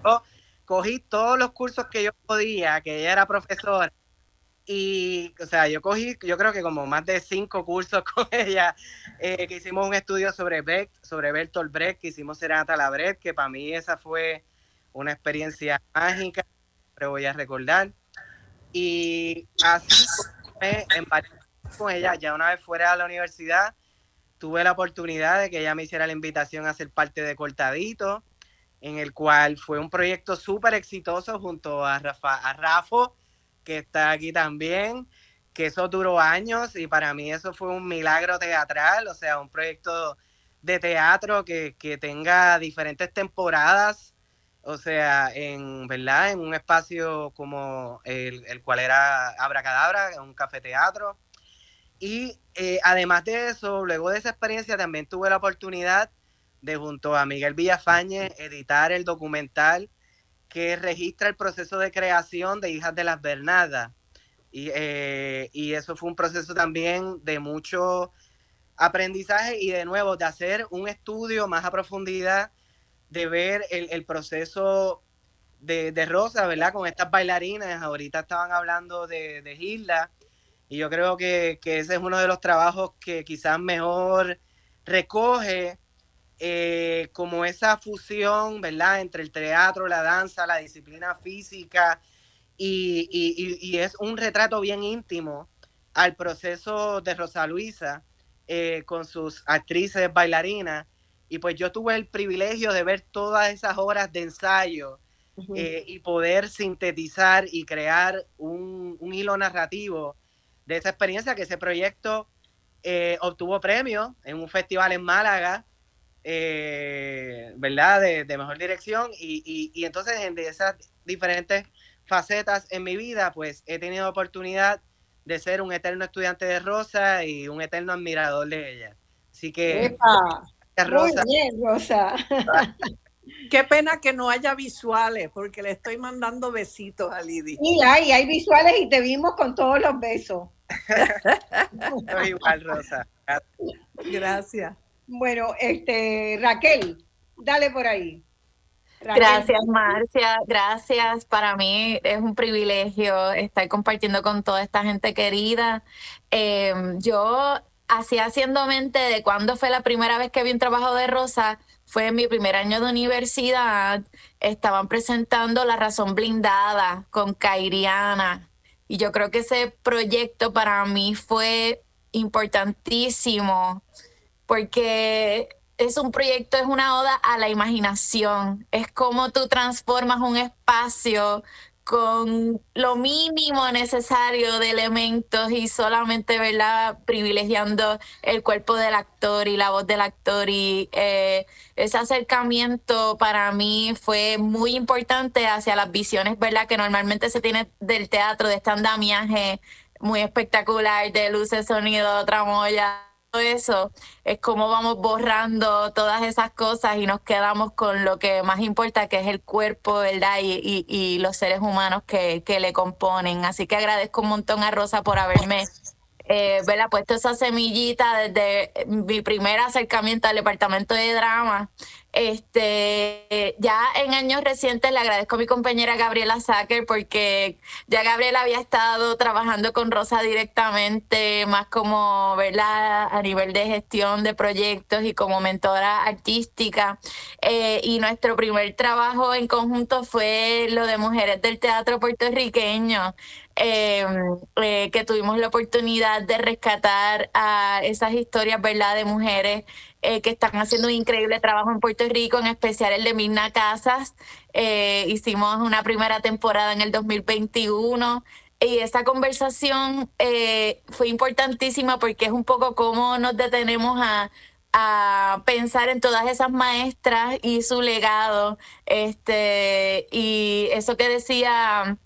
yo cogí todos los cursos que yo podía, que ella era profesora, y, o sea, yo cogí, yo creo que como más de cinco cursos con ella, eh, que hicimos un estudio sobre Brecht, sobre Bertolt Brecht, que hicimos Serenata la Brecht, que para mí esa fue una experiencia mágica, pero voy a recordar. Y así en con ella, ya una vez fuera de la universidad, tuve la oportunidad de que ella me hiciera la invitación a ser parte de Cortadito, en el cual fue un proyecto súper exitoso junto a, Rafa, a que está aquí también, que eso duró años y para mí eso fue un milagro teatral, o sea, un proyecto de teatro que, tenga diferentes temporadas, o sea, en verdad, en un espacio como el, el cual era Abracadabra, un café teatro. Y eh, además de eso, luego de esa experiencia también tuve la oportunidad de junto a Miguel Villafañe editar el documental que registra el proceso de creación de Hijas de las Bernadas. Y, eh, y eso fue un proceso también de mucho aprendizaje y de nuevo de hacer un estudio más a profundidad, de ver el, proceso de, Rosa, ¿verdad? Con estas bailarinas, ahorita estaban hablando de, de Hilda, y yo creo que, que, ese es uno de los trabajos que quizás mejor recoge eh, como esa fusión, ¿verdad?, entre el teatro, la danza, la disciplina física, y, es un retrato bien íntimo al proceso de Rosa Luisa eh, con sus actrices bailarinas. Y pues yo tuve el privilegio de ver todas esas horas de ensayo eh, y poder sintetizar y crear un, hilo narrativo de esa experiencia que ese proyecto eh, obtuvo premio en un festival en Málaga, eh, ¿verdad? De, mejor dirección y, y, entonces en esas diferentes facetas en mi vida, pues he tenido oportunidad de ser un eterno estudiante de Rosa y un eterno admirador de ella. Así que... Rosa. Muy bien, Rosa. Qué pena que no haya visuales, porque le estoy mandando besitos a Lidia. Sí, hay, hay visuales y te vimos con todos los besos. igual, Rosa. Gracias. Bueno, este, Raquel, dale por ahí. Gracias, Marcia. Gracias. Para mí es un privilegio estar compartiendo con toda esta gente querida. Eh, yo así haciendo mente de cuándo fue la primera vez que vi un trabajo de Rosa, fue en mi primer año de universidad, estaban presentando La Razón Blindada con Kairiana. Y yo creo que ese proyecto para mí fue importantísimo porque es un proyecto, es una oda a la imaginación. Es como tú transformas un espacio con lo mínimo necesario de elementos y solamente ¿verdad? privilegiando el cuerpo del actor y la voz del actor y eh, ese acercamiento para mí fue muy importante hacia las visiones verdad que normalmente se tiene del teatro de este andamiaje muy espectacular de luces sonido tramoya eso, es como vamos borrando todas esas cosas y nos quedamos con lo que más importa, que es el cuerpo, ¿verdad? Y, y, los seres humanos que, que, le componen. Así que agradezco un montón a Rosa por haberme eh, puesto esa semillita desde mi primer acercamiento al departamento de drama este, ya en años recientes le agradezco a mi compañera Gabriela Sacker porque ya Gabriela había estado trabajando con Rosa directamente, más como ¿verdad? a nivel de gestión de proyectos y como mentora artística. Eh, y nuestro primer trabajo en conjunto fue lo de Mujeres del Teatro Puertorriqueño. Em, eh, que tuvimos la oportunidad de rescatar a esas historias ¿verdad? de mujeres eh, que están haciendo un increíble trabajo en Puerto Rico, en especial el de Mirna Casas. Eh, hicimos una primera temporada en el 2021 y esa conversación eh, fue importantísima porque es un poco cómo nos detenemos a, a pensar en todas esas maestras y su legado. Este, y eso que decía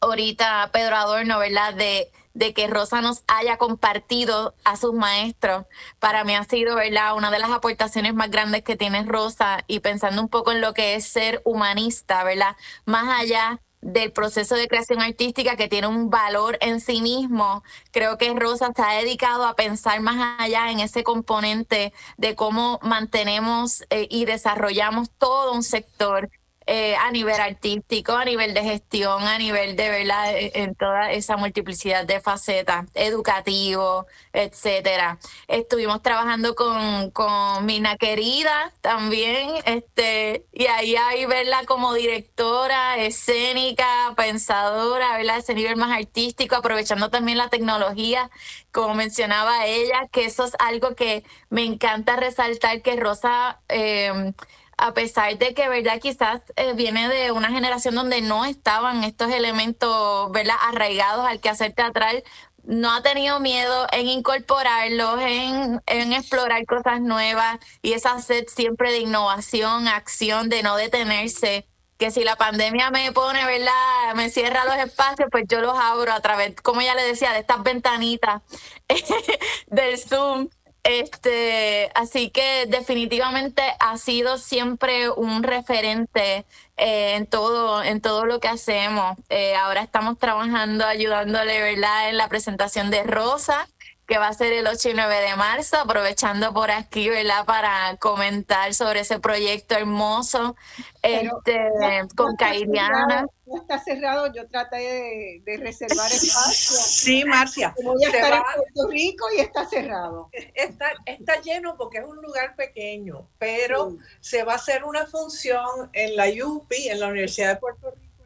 ahorita Pedro Adorno, ¿verdad? De de que Rosa nos haya compartido a sus maestros. Para mí ha sido, ¿verdad?, una de las aportaciones más grandes que tiene Rosa y pensando un poco en lo que es ser humanista, ¿verdad? Más allá del proceso de creación artística que tiene un valor en sí mismo. Creo que Rosa se ha dedicado a pensar más allá en ese componente de cómo mantenemos eh, y desarrollamos todo un sector eh, a nivel artístico, a nivel de gestión, a nivel de verdad, eh, en toda esa multiplicidad de facetas, educativo, etcétera. Estuvimos trabajando con, con Mina Querida también, este, y ahí hay verla como directora, escénica, pensadora, verla ese nivel más artístico, aprovechando también la tecnología, como mencionaba ella, que eso es algo que me encanta resaltar que Rosa eh, a pesar de que, ¿verdad? Quizás eh, viene de una generación donde no estaban estos elementos, ¿verdad? Arraigados al quehacer teatral, no ha tenido miedo en incorporarlos, en, en, explorar cosas nuevas y esa sed siempre de innovación, acción, de no detenerse. Que si la pandemia me pone, ¿verdad? Me cierra los espacios, pues yo los abro a través, como ya le decía, de estas ventanitas del Zoom este, así que definitivamente ha sido siempre un referente eh, en todo, en todo lo que hacemos. Eh, ahora estamos trabajando, ayudándole, ¿verdad?, en la presentación de Rosa, que va a ser el 8 y 9 de marzo, aprovechando por aquí, ¿verdad?, para comentar sobre ese proyecto hermoso este, con Cairiana. No está cerrado, yo traté de, reservar espacio. Sí, Marcia. Voy a estar en Puerto Rico y está cerrado. Está, está lleno porque es un lugar pequeño, pero se va a hacer una función en la UPI, en la Universidad de Puerto Rico.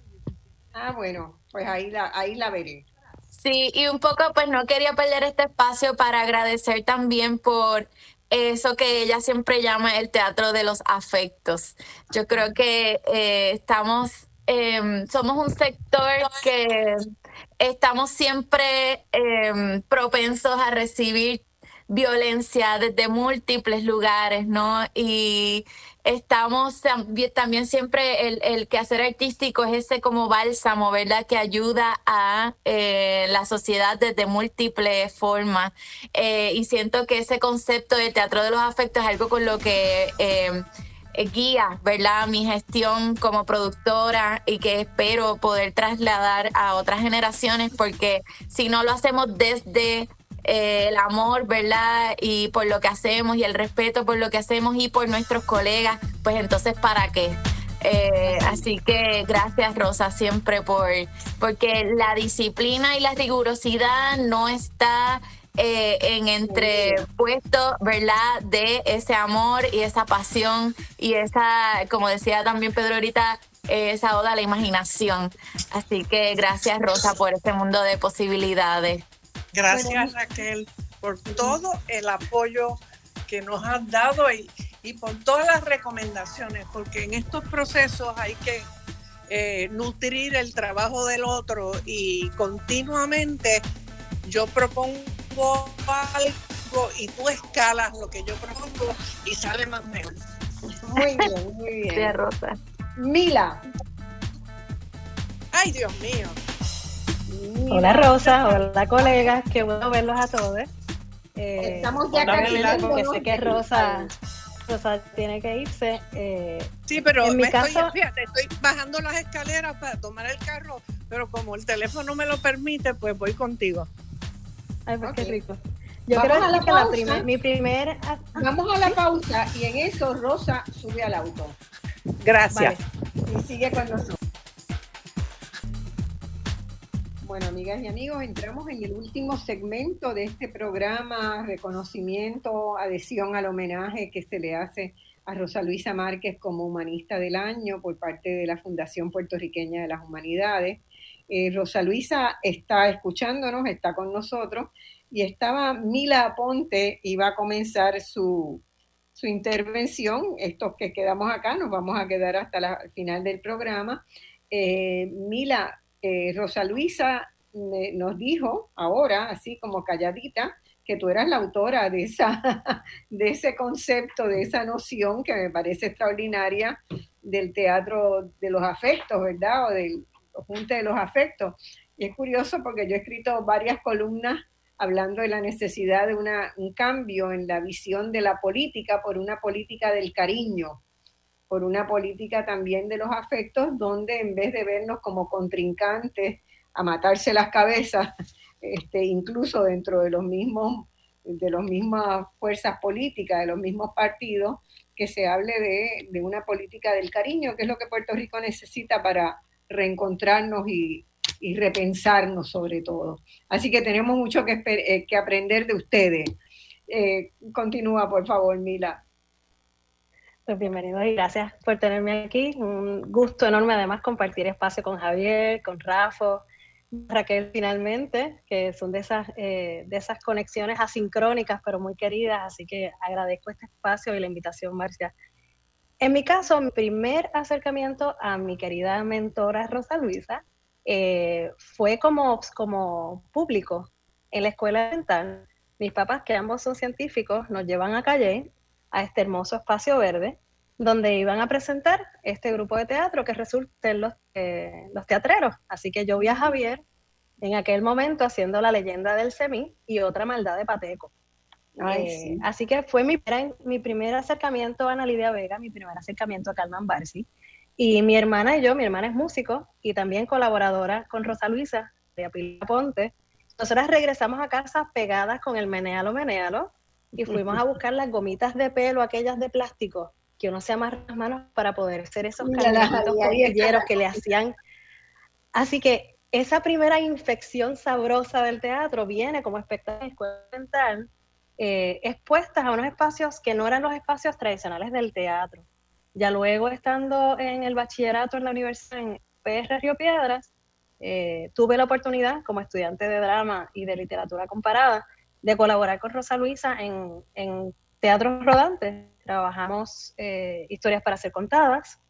Ah, bueno, pues ahí la, ahí la veré. Sí, y un poco pues no quería perder este espacio para agradecer también por eso que ella siempre llama el teatro de los afectos. Yo creo que eh, estamos, em, somos un sector que estamos siempre em, propensos a recibir violencia desde múltiples lugares, ¿no? Y estamos también siempre el, el quehacer artístico es ese como bálsamo, ¿verdad? Que ayuda a eh, la sociedad desde múltiples formas. Eh, y siento que ese concepto de teatro de los afectos es algo con lo que... Eh, guía, ¿verdad? Mi gestión como productora y que espero poder trasladar a otras generaciones porque si no lo hacemos desde eh, el amor, ¿verdad? Y por lo que hacemos y el respeto por lo que hacemos y por nuestros colegas, pues entonces, ¿para qué? Eh, así que gracias Rosa siempre por, porque la disciplina y la rigurosidad no está eh, en entrepuesto, ¿verdad? De ese amor y esa pasión y esa, como decía también Pedro ahorita, esa oda a la imaginación. Así que gracias Rosa por este mundo de posibilidades. Gracias Raquel por todo el apoyo que nos has dado y, por todas las recomendaciones, porque en estos procesos hay que eh, nutrir el trabajo del otro y continuamente yo propongo algo y tú escalas lo que yo propongo y sale más mejor. Muy bien, muy bien. Rosa. Mila. Ay, Dios mío. Hola Rosa, hola colegas, qué bueno verlos a todos. Eh, Estamos ya casi porque sé que Rosa, Rosa tiene que irse. Eh, sí, pero en mi caso, fíjate, estoy bajando las escaleras para tomar el carro, pero como el teléfono me lo permite, pues voy contigo. Ay, pues qué rico. Yo creo que la mi primer... Vamos a la pausa y en eso Rosa sube al auto. Gracias. Y sigue con nosotros. Bueno, amigas y amigos, entramos en el último segmento de este programa, reconocimiento, adhesión al homenaje que se le hace a Rosa Luisa Márquez como humanista del año por parte de la Fundación Puertorriqueña de las Humanidades. Eh, Rosa Luisa está escuchándonos, está con nosotros y estaba Mila Aponte, iba a comenzar su, su intervención. Estos que quedamos acá, nos vamos a quedar hasta el final del programa. Eh, Mila, eh, Rosa Luisa nos dijo ahora, así como calladita, que tú eras la autora de, esa, de ese concepto, de esa noción que me parece extraordinaria del teatro de los afectos, ¿verdad? O del junte de los afectos. Y es curioso porque yo he escrito varias columnas hablando de la necesidad de una, un cambio en la visión de la política por una política del cariño, por una política también de los afectos, donde en vez de vernos como contrincantes a matarse las cabezas, este, incluso dentro de los mismos de las mismas fuerzas políticas, de los mismos partidos, que se hable de, de, una política del cariño, que es lo que Puerto Rico necesita para reencontrarnos y, y repensarnos sobre todo. Así que tenemos mucho que, eh, que aprender de ustedes. Eh, continúa, por favor, Mila. Pues bienvenido y gracias por tenerme aquí. Un gusto enorme además compartir espacio con Javier, con Rafa, Raquel finalmente, que son de esas, eh, de esas conexiones asincrónicas pero muy queridas, así que agradezco este espacio y la invitación, Marcia. En mi caso, mi primer acercamiento a mi querida mentora Rosa Luisa eh, fue como, como público en la escuela dental. Mis papás, que ambos son científicos, nos llevan a Calle a este hermoso espacio verde, donde iban a presentar este grupo de teatro que resulten los, eh, los teatreros. Así que yo vi a Javier en aquel momento haciendo la leyenda del semí y otra maldad de Pateco. Eh, así que fue mi, mi primer acercamiento a Ana Lidia Vega, mi primer acercamiento a Calman Barsi. Y mi hermana y yo, mi hermana es músico y también colaboradora con Rosa Luisa de Apila Ponte. Nosotras regresamos a casa pegadas con el menealo menealo y fuimos a buscar las gomitas de pelo, aquellas de plástico, que uno se amarra las manos para poder hacer esos cañitos que le hacían. Así que esa primera infección sabrosa del teatro viene como espectáculo mental, eh, expuestas a unos espacios que no eran los espacios tradicionales del teatro. Ya luego, estando en el bachillerato en la universidad en PR Río Piedras, eh, tuve la oportunidad como estudiante de drama y de literatura comparada de colaborar con Rosa Luisa en, en teatros rodantes. Trabajamos eh, historias para ser contadas,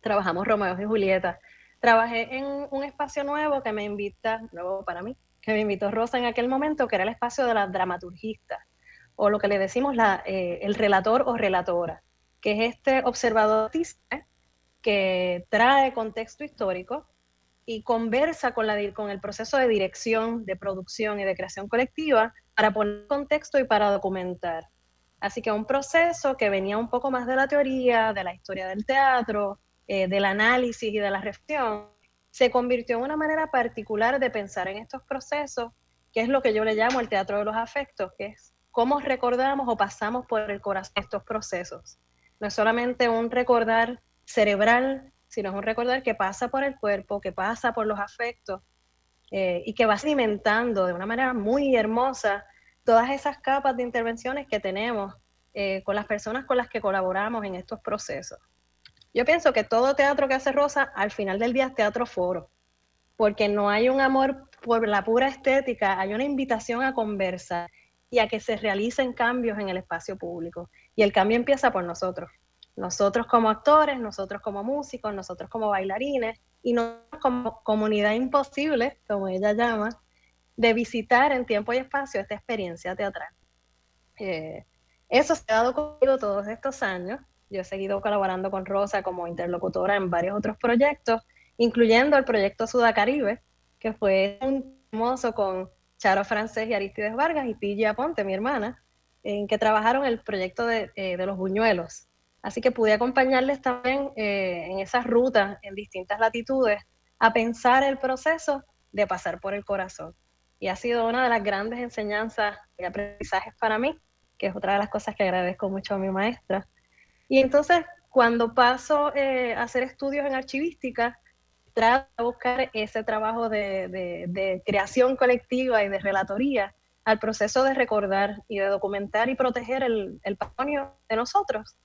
trabajamos Romeo y Julieta. Trabajé en un espacio nuevo que me invita, nuevo para mí, que me invitó Rosa en aquel momento, que era el espacio de la dramaturgista, o lo que le decimos la, eh, el relator o relatora, que es este observador que trae contexto histórico y conversa con, la, con el proceso de dirección, de producción y de creación colectiva para poner contexto y para documentar. Así que un proceso que venía un poco más de la teoría, de la historia del teatro, eh, del análisis y de la reflexión, se convirtió en una manera particular de pensar en estos procesos, que es lo que yo le llamo el teatro de los afectos, que es cómo recordamos o pasamos por el corazón estos procesos. No es solamente un recordar cerebral, sino es un recordar que pasa por el cuerpo, que pasa por los afectos eh, y que va sedimentando de una manera muy hermosa todas esas capas de intervenciones que tenemos eh, con las personas con las que colaboramos en estos procesos. Yo pienso que todo teatro que hace Rosa, al final del día es teatro foro, porque no hay un amor por la pura estética, hay una invitación a conversar y a que se realicen cambios en el espacio público. Y el cambio empieza por nosotros. Nosotros como actores, nosotros como músicos, nosotros como bailarines y nosotros como comunidad imposible, como ella llama, de visitar en tiempo y espacio esta experiencia teatral. Eh, eso se ha dado conmigo todos estos años. Yo he seguido colaborando con Rosa como interlocutora en varios otros proyectos, incluyendo el proyecto Sudacaribe, que fue un hermoso con Charo Francés y Aristides Vargas y Pilla Aponte, mi hermana, en que trabajaron el proyecto de, eh, de los buñuelos. Así que pude acompañarles también eh, en esas rutas en distintas latitudes a pensar el proceso de pasar por el corazón. Y ha sido una de las grandes enseñanzas y aprendizajes para mí, que es otra de las cosas que agradezco mucho a mi maestra. Y entonces, cuando paso eh, a hacer estudios en archivística, trato de buscar ese trabajo de, creación colectiva y de relatoría al proceso de recordar y de documentar y proteger el, el patrimonio de nosotros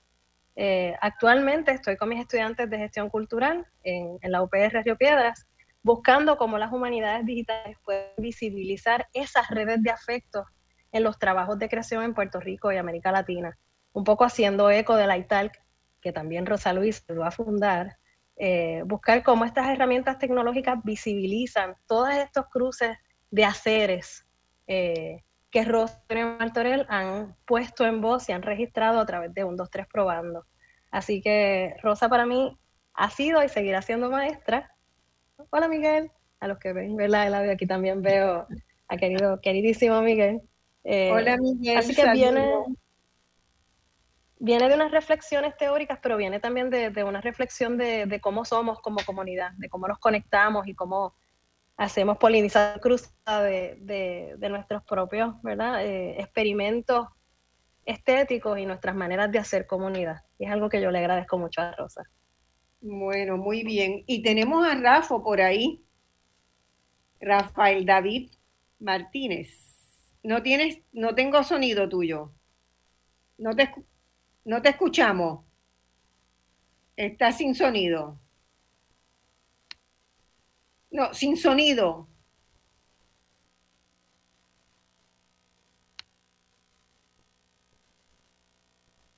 eh, actualmente estoy con mis estudiantes de gestión cultural en, la UPR Río Piedras, buscando cómo las humanidades digitales pueden visibilizar esas redes de afectos en los trabajos de creación en Puerto Rico y América Latina. Un poco haciendo eco de la ITALC, que también Rosa Luis lo va a fundar, eh, buscar cómo estas herramientas tecnológicas visibilizan todos estos cruces de haceres eh, que Rosa y Martorell han puesto en voz y han registrado a través de un 2, 3 probando. Así que Rosa para mí ha sido y seguirá siendo maestra. Hola Miguel, a los que ven, ¿verdad? Aquí también veo a querido, queridísimo Miguel. Eh, Hola Miguel. Así que viene, viene de unas reflexiones teóricas, pero viene también de, de una reflexión de, de, cómo somos como comunidad, de cómo nos conectamos y cómo hacemos polinización cruzada de, de, nuestros propios ¿verdad? Eh, experimentos estéticos y nuestras maneras de hacer comunidad. Y es algo que yo le agradezco mucho a Rosa. Bueno, muy bien. Y tenemos a Rafa por ahí. Rafael David Martínez. No tienes, no tengo sonido tuyo. No te, no te escuchamos. Está sin sonido. No, sin sonido.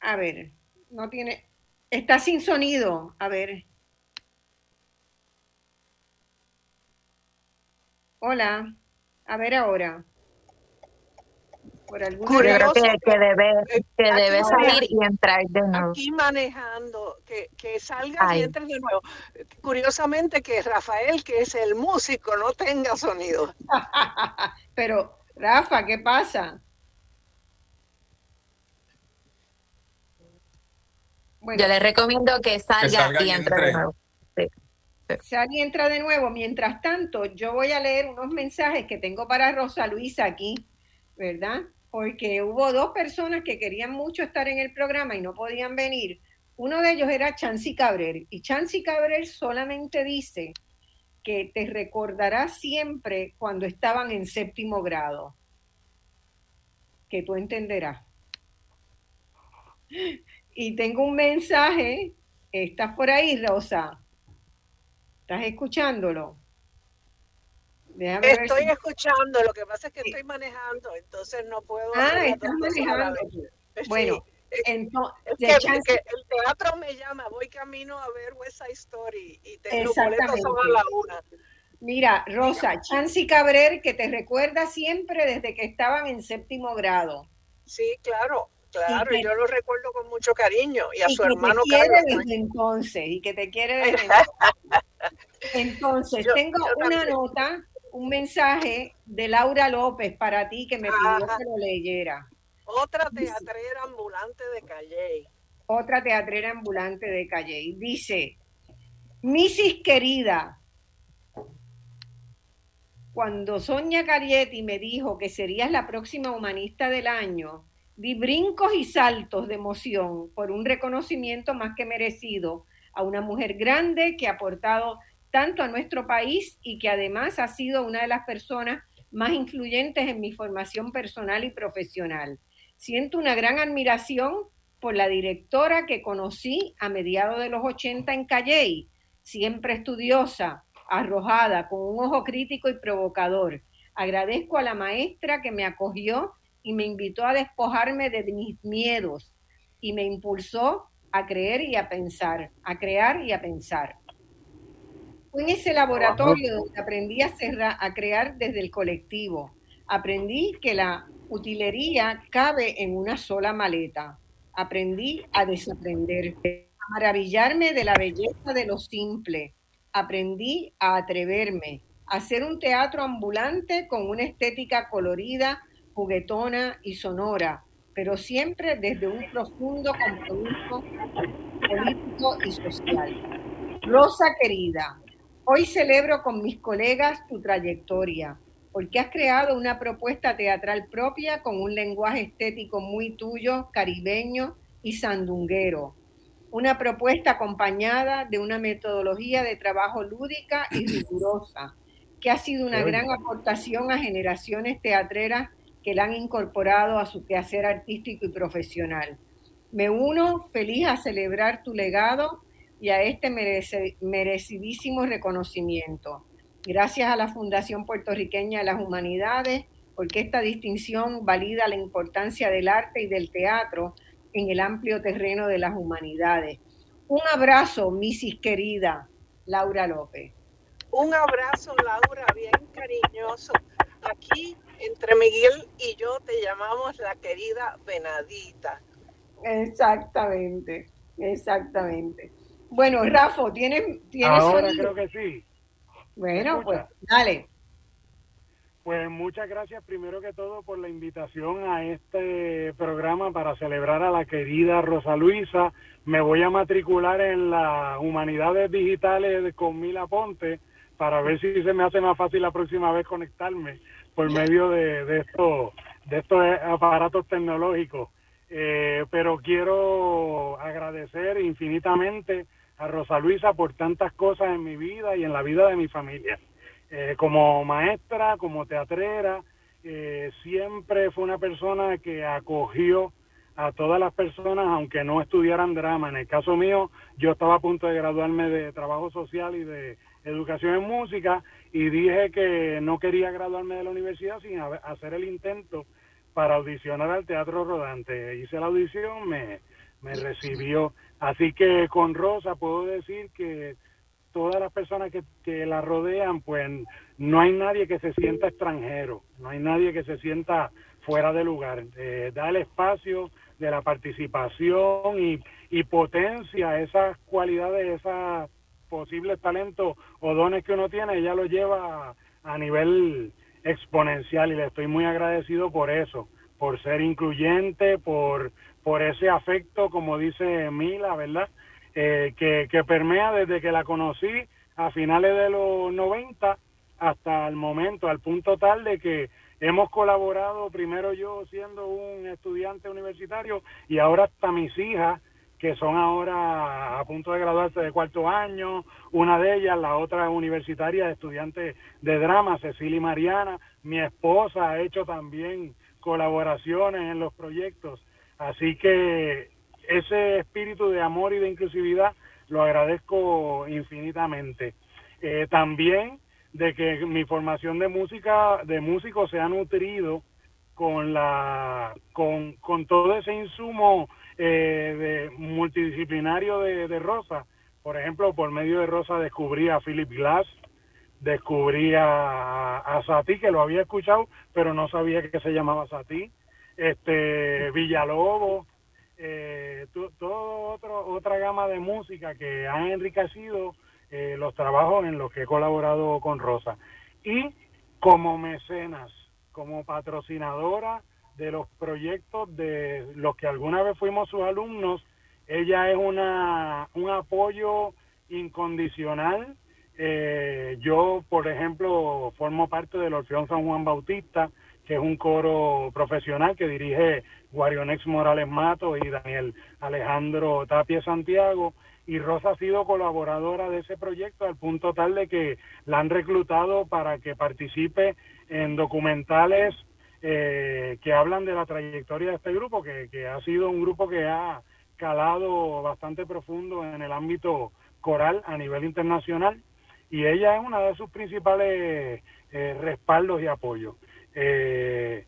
A ver, no tiene. Está sin sonido. A ver. Hola. A ver ahora por creo que, debe, que debe salir y entrar de nuevo. Aquí manejando, que, que salga y entre de nuevo. Curiosamente que Rafael, que es el músico, no tenga sonido. Pero, Rafa, ¿qué pasa? Yo le recomiendo que salga, y entre de nuevo. Sal y entra de nuevo. Mientras tanto, yo voy a leer unos mensajes que tengo para Rosa Luisa aquí, ¿verdad? porque hubo dos personas que querían mucho estar en el programa y no podían venir. Uno de ellos era Chancy Cabrera y Chancy Cabrera solamente dice que te recordará siempre cuando estaban en séptimo grado, que tú entenderás. Y tengo un mensaje, estás por ahí, Rosa, estás escuchándolo. estoy escuchando, lo que pasa es que estoy manejando, entonces no puedo. Ah, estás manejando. Bueno, entonces, el teatro me llama, voy camino a ver West Side Story y tengo boletos a la una. Mira, Rosa, Chancy Cabrer, que te recuerda siempre desde que estaban en séptimo grado. Sí, claro, claro, y yo lo recuerdo con mucho cariño. Y a su hermano te quiere desde entonces, y que te quiere desde entonces. Entonces, tengo una nota, un mensaje de Laura López para ti que me pidió que lo leyera. Otra teatrera ambulante de Calle. Otra teatrera ambulante de Calle. Dice, Misis querida, cuando Sonia Carietti me dijo que serías la próxima humanista del año, di brincos y saltos de emoción por un reconocimiento más que merecido a una mujer grande que ha aportado tanto a nuestro país y que además ha sido una de las personas más influyentes en mi formación personal y profesional. Siento una gran admiración por la directora que conocí a mediados de los 80 en Calley, siempre estudiosa, arrojada, con un ojo crítico y provocador. Agradezco a la maestra que me acogió y me invitó a despojarme de mis miedos y me impulsó a creer y a pensar, a crear y a pensar. Fue en ese laboratorio donde aprendí a, a crear desde el colectivo. Aprendí que la utilería cabe en una sola maleta. Aprendí a desaprender, a maravillarme de la belleza de lo simple, aprendí a atreverme, a hacer un teatro ambulante con una estética colorida, juguetona y sonora, pero siempre desde un profundo compromiso político y social. Rosa querida, hoy celebro con mis colegas tu trayectoria, porque has creado una propuesta teatral propia con un lenguaje estético muy tuyo, caribeño y sandunguero una propuesta acompañada de una metodología de trabajo lúdica y rigurosa, que ha sido una gran aportación a generaciones teatreras que la han incorporado a su quehacer artístico y profesional. Me uno feliz a celebrar tu legado y a este merecidísimo reconocimiento. Gracias a la Fundación Puertorriqueña de las Humanidades, porque esta distinción valida la importancia del arte y del teatro en el amplio terreno de las humanidades. Un abrazo, Misis querida Laura López. Un abrazo, Laura, bien cariñoso. Aquí, entre Miguel y yo, te llamamos la querida Benadita. Exactamente, exactamente. Bueno, Rafa, ¿tienes, ¿tienes Ahora creo que sí. Bueno, pues dale. Pues muchas gracias primero que todo por la invitación a este programa para celebrar a la querida Rosa Luisa. Me voy a matricular en las humanidades digitales con Mila Ponte para ver si se me hace más fácil la próxima vez conectarme por medio de, estos, de estos aparatos tecnológicos. Eh, pero quiero agradecer infinitamente a Rosa Luisa por tantas cosas en mi vida y en la vida de mi familia. Eh, como maestra, como teatrera, eh, siempre fue una persona que acogió a todas las personas, aunque no estudiaran drama. En el caso mío, yo estaba a punto de graduarme de trabajo social y de educación en música y dije que no quería graduarme de la universidad sin hacer el intento para audicionar al Teatro Rodante. Hice la audición, me, me recibió. Así que con Rosa puedo decir que todas las personas que, que, la rodean, pues no hay nadie que se sienta extranjero, no hay nadie que se sienta fuera de lugar. Eh, da el espacio de la participación y, y potencia esas cualidades, esos posibles talentos o dones que uno tiene, ella lo lleva a, nivel exponencial y le estoy muy agradecido por eso, por ser incluyente, por, por ese afecto, como dice Mila, ¿verdad? Eh, que, que permea desde que la conocí a finales de los 90 hasta el momento, al punto tal de que hemos colaborado, primero yo siendo un estudiante universitario y ahora hasta mis hijas, que son ahora a punto de graduarse de cuarto año, una de ellas, la otra universitaria, estudiante de drama, Cecilia Mariana, mi esposa ha hecho también colaboraciones en los proyectos, así que ese espíritu de amor y de inclusividad lo agradezco infinitamente. Eh, también de que mi formación de música, de músico se ha nutrido con la con, con todo ese insumo eh, de multidisciplinario de, de Rosa. Por ejemplo, por medio de Rosa descubrí a Philip Glass, descubrí a, Sati, que lo había escuchado, pero no sabía que se llamaba Sati, este Villalobos, eh, otro, otra gama de música que han enriquecido eh, los trabajos en los que he colaborado con Rosa. Y como mecenas, como patrocinadora de los proyectos de los que alguna vez fuimos sus alumnos, ella es una, un apoyo incondicional. Eh, yo, por ejemplo, formo parte del Orfeón San Juan Bautista, que es un coro profesional que dirige Guarionex Morales Mato y Daniel Alejandro Tapia Santiago. Y Rosa ha sido colaboradora de ese proyecto al punto tal de que la han reclutado para que participe en documentales eh, que hablan de la trayectoria de este grupo, que, que ha sido un grupo que ha calado bastante profundo en el ámbito coral a nivel internacional y ella es una de sus principales eh, respaldos y apoyos. Eh,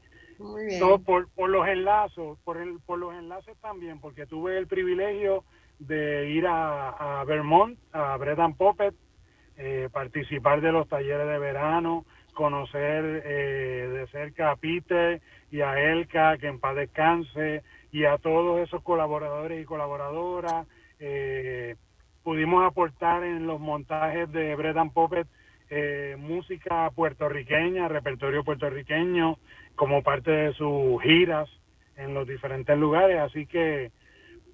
por, por, los enlazos, por, el, por los enlaces también, porque tuve el privilegio de ir a, Vermont, a Breton Puppet, eh, participar de los talleres de verano, conocer eh, de cerca a Peter y a Elka, que en paz descanse, y a todos esos colaboradores y colaboradoras. Eh, pudimos aportar en los montajes de Breton Puppet eh, música puertorriqueña, repertorio puertorriqueño, como parte de sus giras en los diferentes lugares. Así que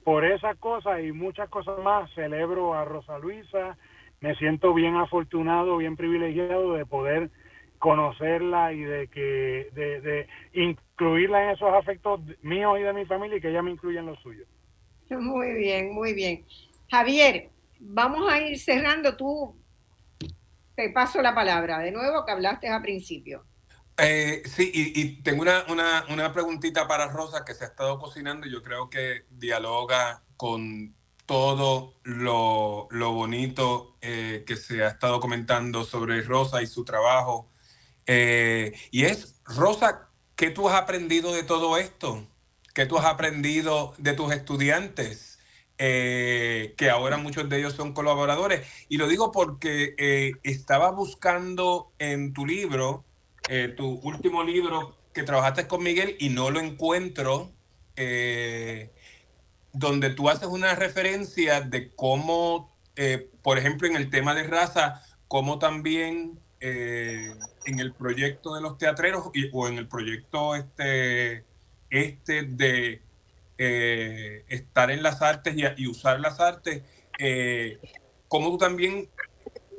por esas cosas y muchas cosas más, celebro a Rosa Luisa. Me siento bien afortunado, bien privilegiado de poder conocerla y de que de, de incluirla en esos afectos míos y de mi familia y que ella me incluya en los suyos. Muy bien, muy bien. Javier, vamos a ir cerrando. Tú te paso la palabra de nuevo que hablaste a principio. Eh, sí, y, tengo una, una, una, preguntita para Rosa que se ha estado cocinando y yo creo que dialoga con todo lo, lo bonito eh, que se ha estado comentando sobre Rosa y su trabajo. Eh, y es, Rosa, ¿qué tú has aprendido de todo esto? ¿Qué tú has aprendido de tus estudiantes? Eh, que ahora muchos de ellos son colaboradores. Y lo digo porque eh, estaba buscando en tu libro, tu último libro que trabajaste con Miguel y no lo encuentro, donde tú haces una referencia de cómo, por ejemplo, en el tema de raza, cómo también en el proyecto de los teatreros o en el proyecto este, este de eh, estar en las artes y, usar las artes, eh, ¿cómo tú también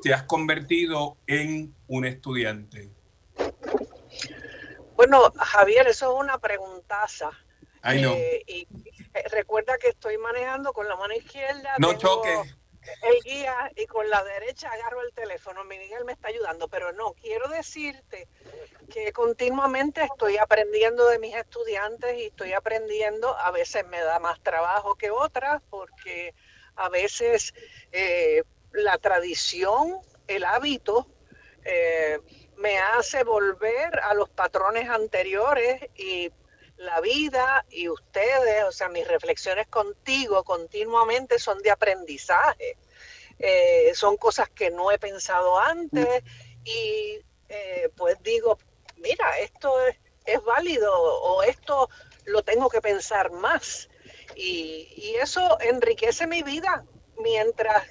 te has convertido en un estudiante? Bueno, Javier, eso es una preguntaza. Ay, no. Eh, y recuerda que estoy manejando con la mano izquierda. No choques el guía y con la derecha agarro el teléfono. Miguel me está ayudando, pero no, quiero decirte que continuamente estoy aprendiendo de mis estudiantes y estoy aprendiendo, a veces me da más trabajo que otras, porque a veces eh, la tradición, el hábito, eh, me hace volver a los patrones anteriores y la vida y ustedes, o sea, mis reflexiones contigo continuamente son de aprendizaje. Eh, son cosas que no he pensado antes y eh, pues digo, mira, esto es, es, válido o esto lo tengo que pensar más. Y, y eso enriquece mi vida mientras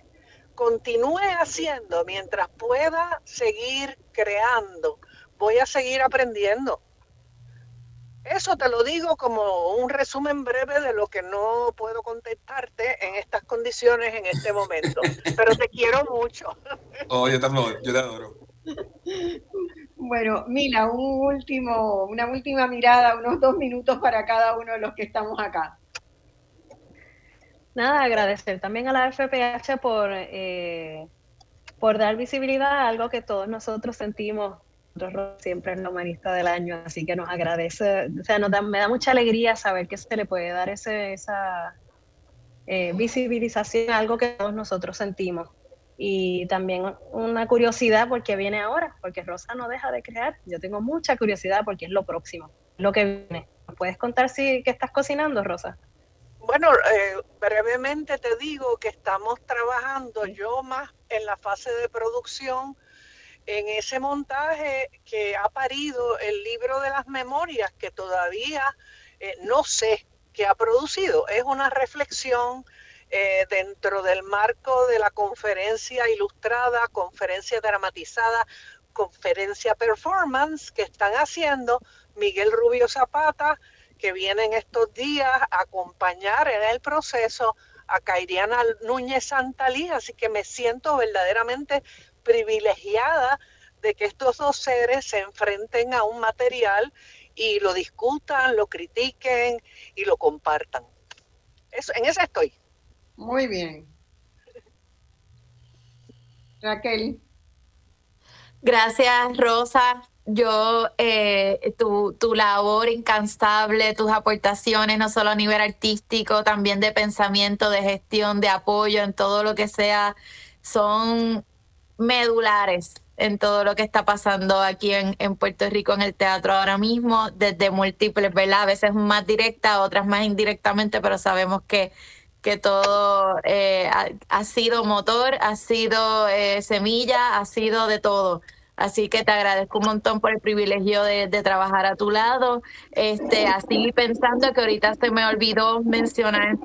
continúe haciendo, mientras pueda seguir creando, voy a seguir aprendiendo. Eso te lo digo como un resumen breve de lo que no puedo contestarte en estas condiciones en este momento. Pero te quiero mucho. Oh, yo también, yo te adoro. Bueno, Mila, un último, una última mirada, unos dos minutos para cada uno de los que estamos acá. Nada, agradecer también a la FPH por, eh, por dar visibilidad a algo que todos nosotros sentimos siempre es la humanista del año, así que nos agradece, o sea, nos da, me da mucha alegría saber que se le puede dar ese, esa eh, visibilización a algo que todos nosotros sentimos. y también una curiosidad porque viene ahora, porque Rosa no deja de crear. Yo tengo mucha curiosidad porque es lo próximo, lo que viene. ¿Puedes contar si qué estás cocinando, Rosa? Bueno, eh, brevemente te digo que estamos trabajando yo más en la fase de producción, en ese montaje que ha parido el libro de las memorias que todavía eh, no sé qué ha producido. Es una reflexión eh, dentro del marco de la conferencia ilustrada, conferencia dramatizada, conferencia performance que están haciendo Miguel Rubio Zapata, que viene en estos días a acompañar en el proceso a Cairiana Núñez Santalí, así que me siento verdaderamente privilegiada de que estos dos seres se enfrenten a un material y lo discutan, lo critiquen y lo compartan. Eso, en eso estoy. Muy bien. Raquel. Gracias, Rosa. Yo, eh, tu, tu labor incansable, tus aportaciones, no solo a nivel artístico, también de pensamiento, de gestión, de apoyo en todo lo que sea, son medulares en todo lo que está pasando aquí en, en, Puerto Rico en el teatro ahora mismo, desde múltiples, ¿verdad? A veces más directa, otras más indirectamente, pero sabemos que que todo eh, ha, sido motor, ha sido eh, semilla, ha sido de todo. Así que te agradezco un montón por el privilegio de, trabajar a tu lado. Este, así pensando que ahorita se me olvidó mencionar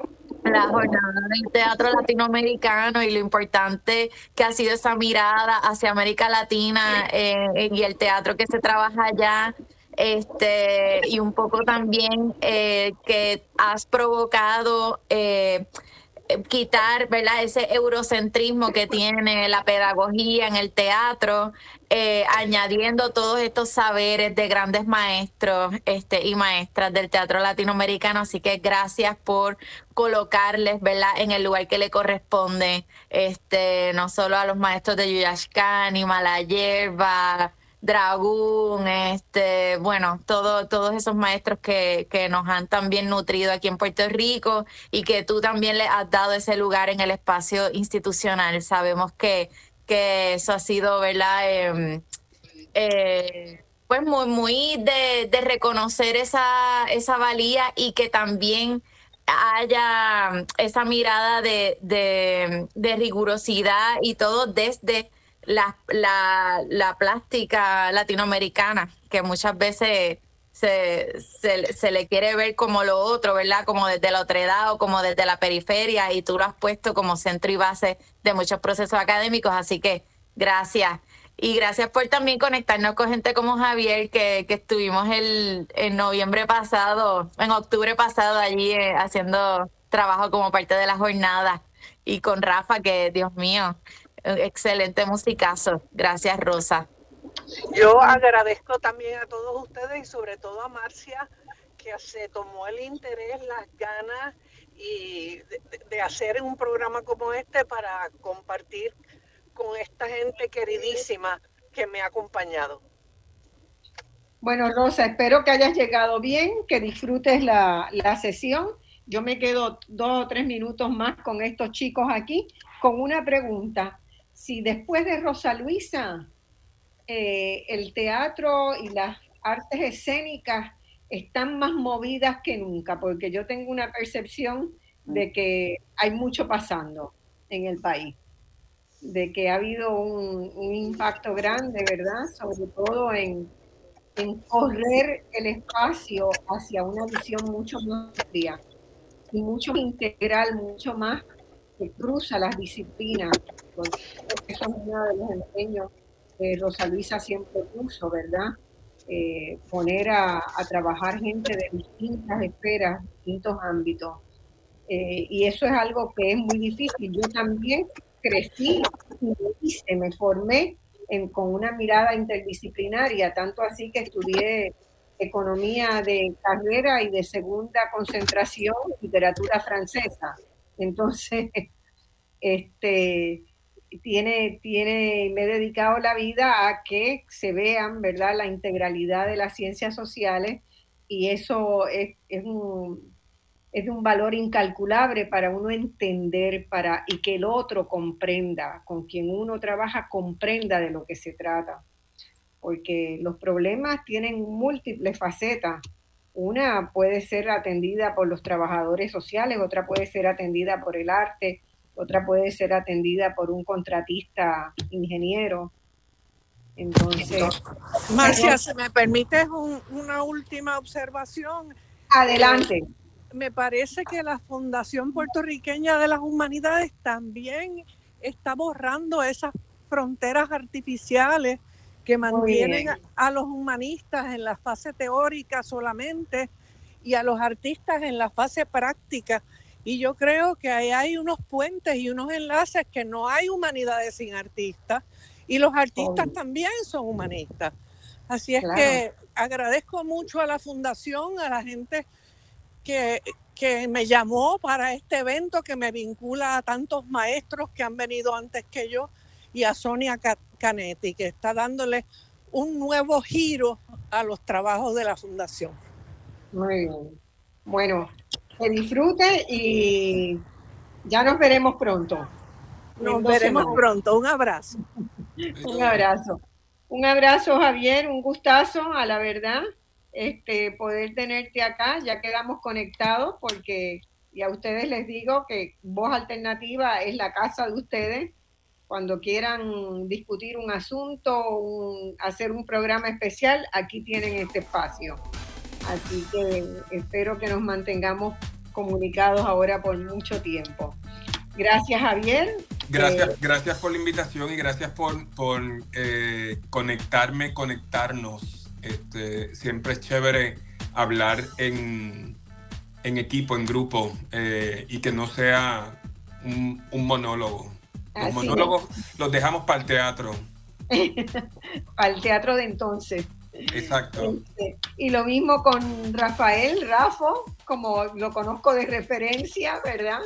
la jornada del teatro latinoamericano y lo importante que ha sido esa mirada hacia América Latina eh, y el teatro que se trabaja allá este, y un poco también eh, que has provocado eh, quitar ¿verdad? ese eurocentrismo que tiene la pedagogía en el teatro, eh, añadiendo todos estos saberes de grandes maestros este, y maestras del teatro latinoamericano. Así que gracias por colocarles ¿verdad? en el lugar que le corresponde, este, no solo a los maestros de Yuyashkani, Malayerba, Dragún, este, bueno, todo, todos esos maestros que, que, nos han también nutrido aquí en Puerto Rico y que tú también le has dado ese lugar en el espacio institucional. Sabemos que, que eso ha sido, ¿verdad? Em, eh, pues muy, muy de, de, reconocer esa, esa valía y que también haya esa mirada de, de, de rigurosidad y todo desde la, la, la plástica latinoamericana, que muchas veces se, se, le quiere ver como lo otro, ¿verdad? Como desde la otredad o como desde la periferia, y tú lo has puesto como centro y base de muchos procesos académicos, así que gracias. Y gracias por también conectarnos con gente como Javier, que, que estuvimos el, en noviembre pasado, en octubre pasado allí eh, haciendo trabajo como parte de la jornada. Y con Rafa, que Dios mío, excelente musicazo. Gracias, Rosa. Yo agradezco también a todos ustedes y sobre todo a Marcia que se tomó el interés, las ganas y de, hacer un programa como este para compartir con esta gente queridísima que me ha acompañado. Bueno, Rosa, espero que hayas llegado bien, que disfrutes la, la sesión. Yo me quedo dos o tres minutos más con estos chicos aquí con una pregunta si después de Rosa Luisa eh, el teatro y las artes escénicas están más movidas que nunca, porque yo tengo una percepción de que hay mucho pasando en el país, de que ha habido un, impacto grande, ¿verdad? Sobre todo en, en, correr el espacio hacia una visión mucho más amplia y mucho más integral, mucho más que cruza las disciplinas, eso es uno de los empeños que Rosa Luisa siempre puso, ¿verdad? Eh, poner a, trabajar gente de distintas esferas, distintos ámbitos. Eh, y eso es algo que es muy difícil. Yo también crecí y me formé con una mirada interdisciplinaria, tanto así que estudié economía de carrera y de segunda concentración, literatura francesa. Entonces, este, tiene, tiene, me he dedicado la vida a que se vean, ¿verdad?, la integralidad de las ciencias sociales y eso es, es de un valor incalculable para uno entender para, y que el otro comprenda, con quien uno trabaja comprenda de lo que se trata. Porque los problemas tienen múltiples facetas. Una puede ser atendida por los trabajadores sociales, otra puede ser atendida por el arte, otra puede ser atendida por un contratista ingeniero. Entonces, Marcia, si me permites una última observación. Adelante me parece que la Fundación Puertorriqueña de las Humanidades también está borrando esas fronteras artificiales que mantienen a, los humanistas en la fase teórica solamente y a los artistas en la fase práctica. Y yo creo que ahí hay unos puentes y unos enlaces que no hay humanidades sin artistas y los artistas también son humanistas. Así es que agradezco mucho a la fundación, a la gente que, me llamó para este evento que me vincula a tantos maestros que han venido antes que yo y a Sonia Canetti, que está dándole un nuevo giro a los trabajos de la fundación. Muy bien. Bueno, que disfrute y ya nos veremos pronto. Nos veremos pronto. Un abrazo. un abrazo. Un abrazo, Javier. Un gustazo, a la verdad este, poder tenerte acá. Ya quedamos conectados porque, y a ustedes les digo que Voz Alternativa es la casa de ustedes. Cuando quieran discutir un asunto, hacer un programa especial, aquí tienen este espacio. Así que espero que nos mantengamos comunicados ahora por mucho tiempo. Gracias, Javier. Gracias, eh, gracias por la invitación y gracias por, por eh, conectarme, conectarnos este, siempre es chévere hablar en, equipo, en grupo, eh, y que no sea un, monólogo. Los monólogos los dejamos para el teatro. para el teatro de entonces. Exacto. Este, y lo mismo con Rafael, Rafo, como lo conozco de referencia, ¿verdad?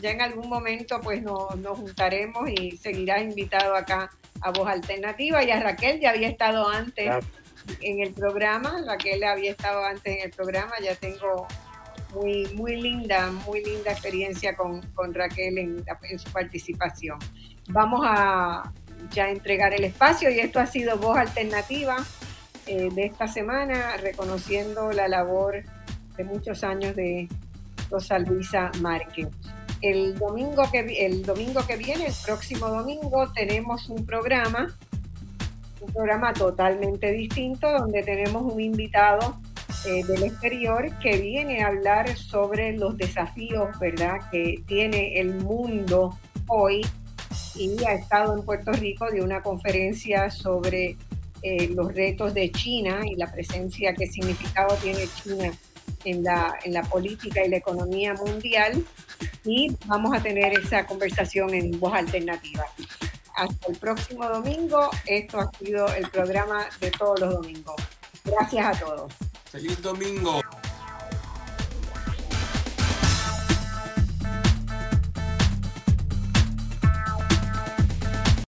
Ya en algún momento pues nos, nos juntaremos y seguirá invitado acá a Voz Alternativa y a Raquel ya había estado antes en el programa, la que él había estado antes en el programa, ya tengo muy, muy linda, muy linda experiencia con, Raquel en, su participación. Vamos a ya entregar el espacio y esto ha sido Voz Alternativa eh, de esta semana, reconociendo la labor de muchos años de Rosa Luisa Márquez. El domingo, que, el domingo que viene, el próximo domingo, tenemos un programa un programa totalmente distinto donde tenemos un invitado eh, del exterior que viene a hablar sobre los desafíos, ¿verdad?, que tiene el mundo hoy y ha estado en Puerto Rico de una conferencia sobre eh, los retos de China y la presencia, qué significado tiene China en la, en la política y la economía mundial. Y vamos a tener esa conversación en voz alternativa hasta el próximo domingo. Esto ha sido el programa de todos los domingos. Gracias a todos. Feliz domingo.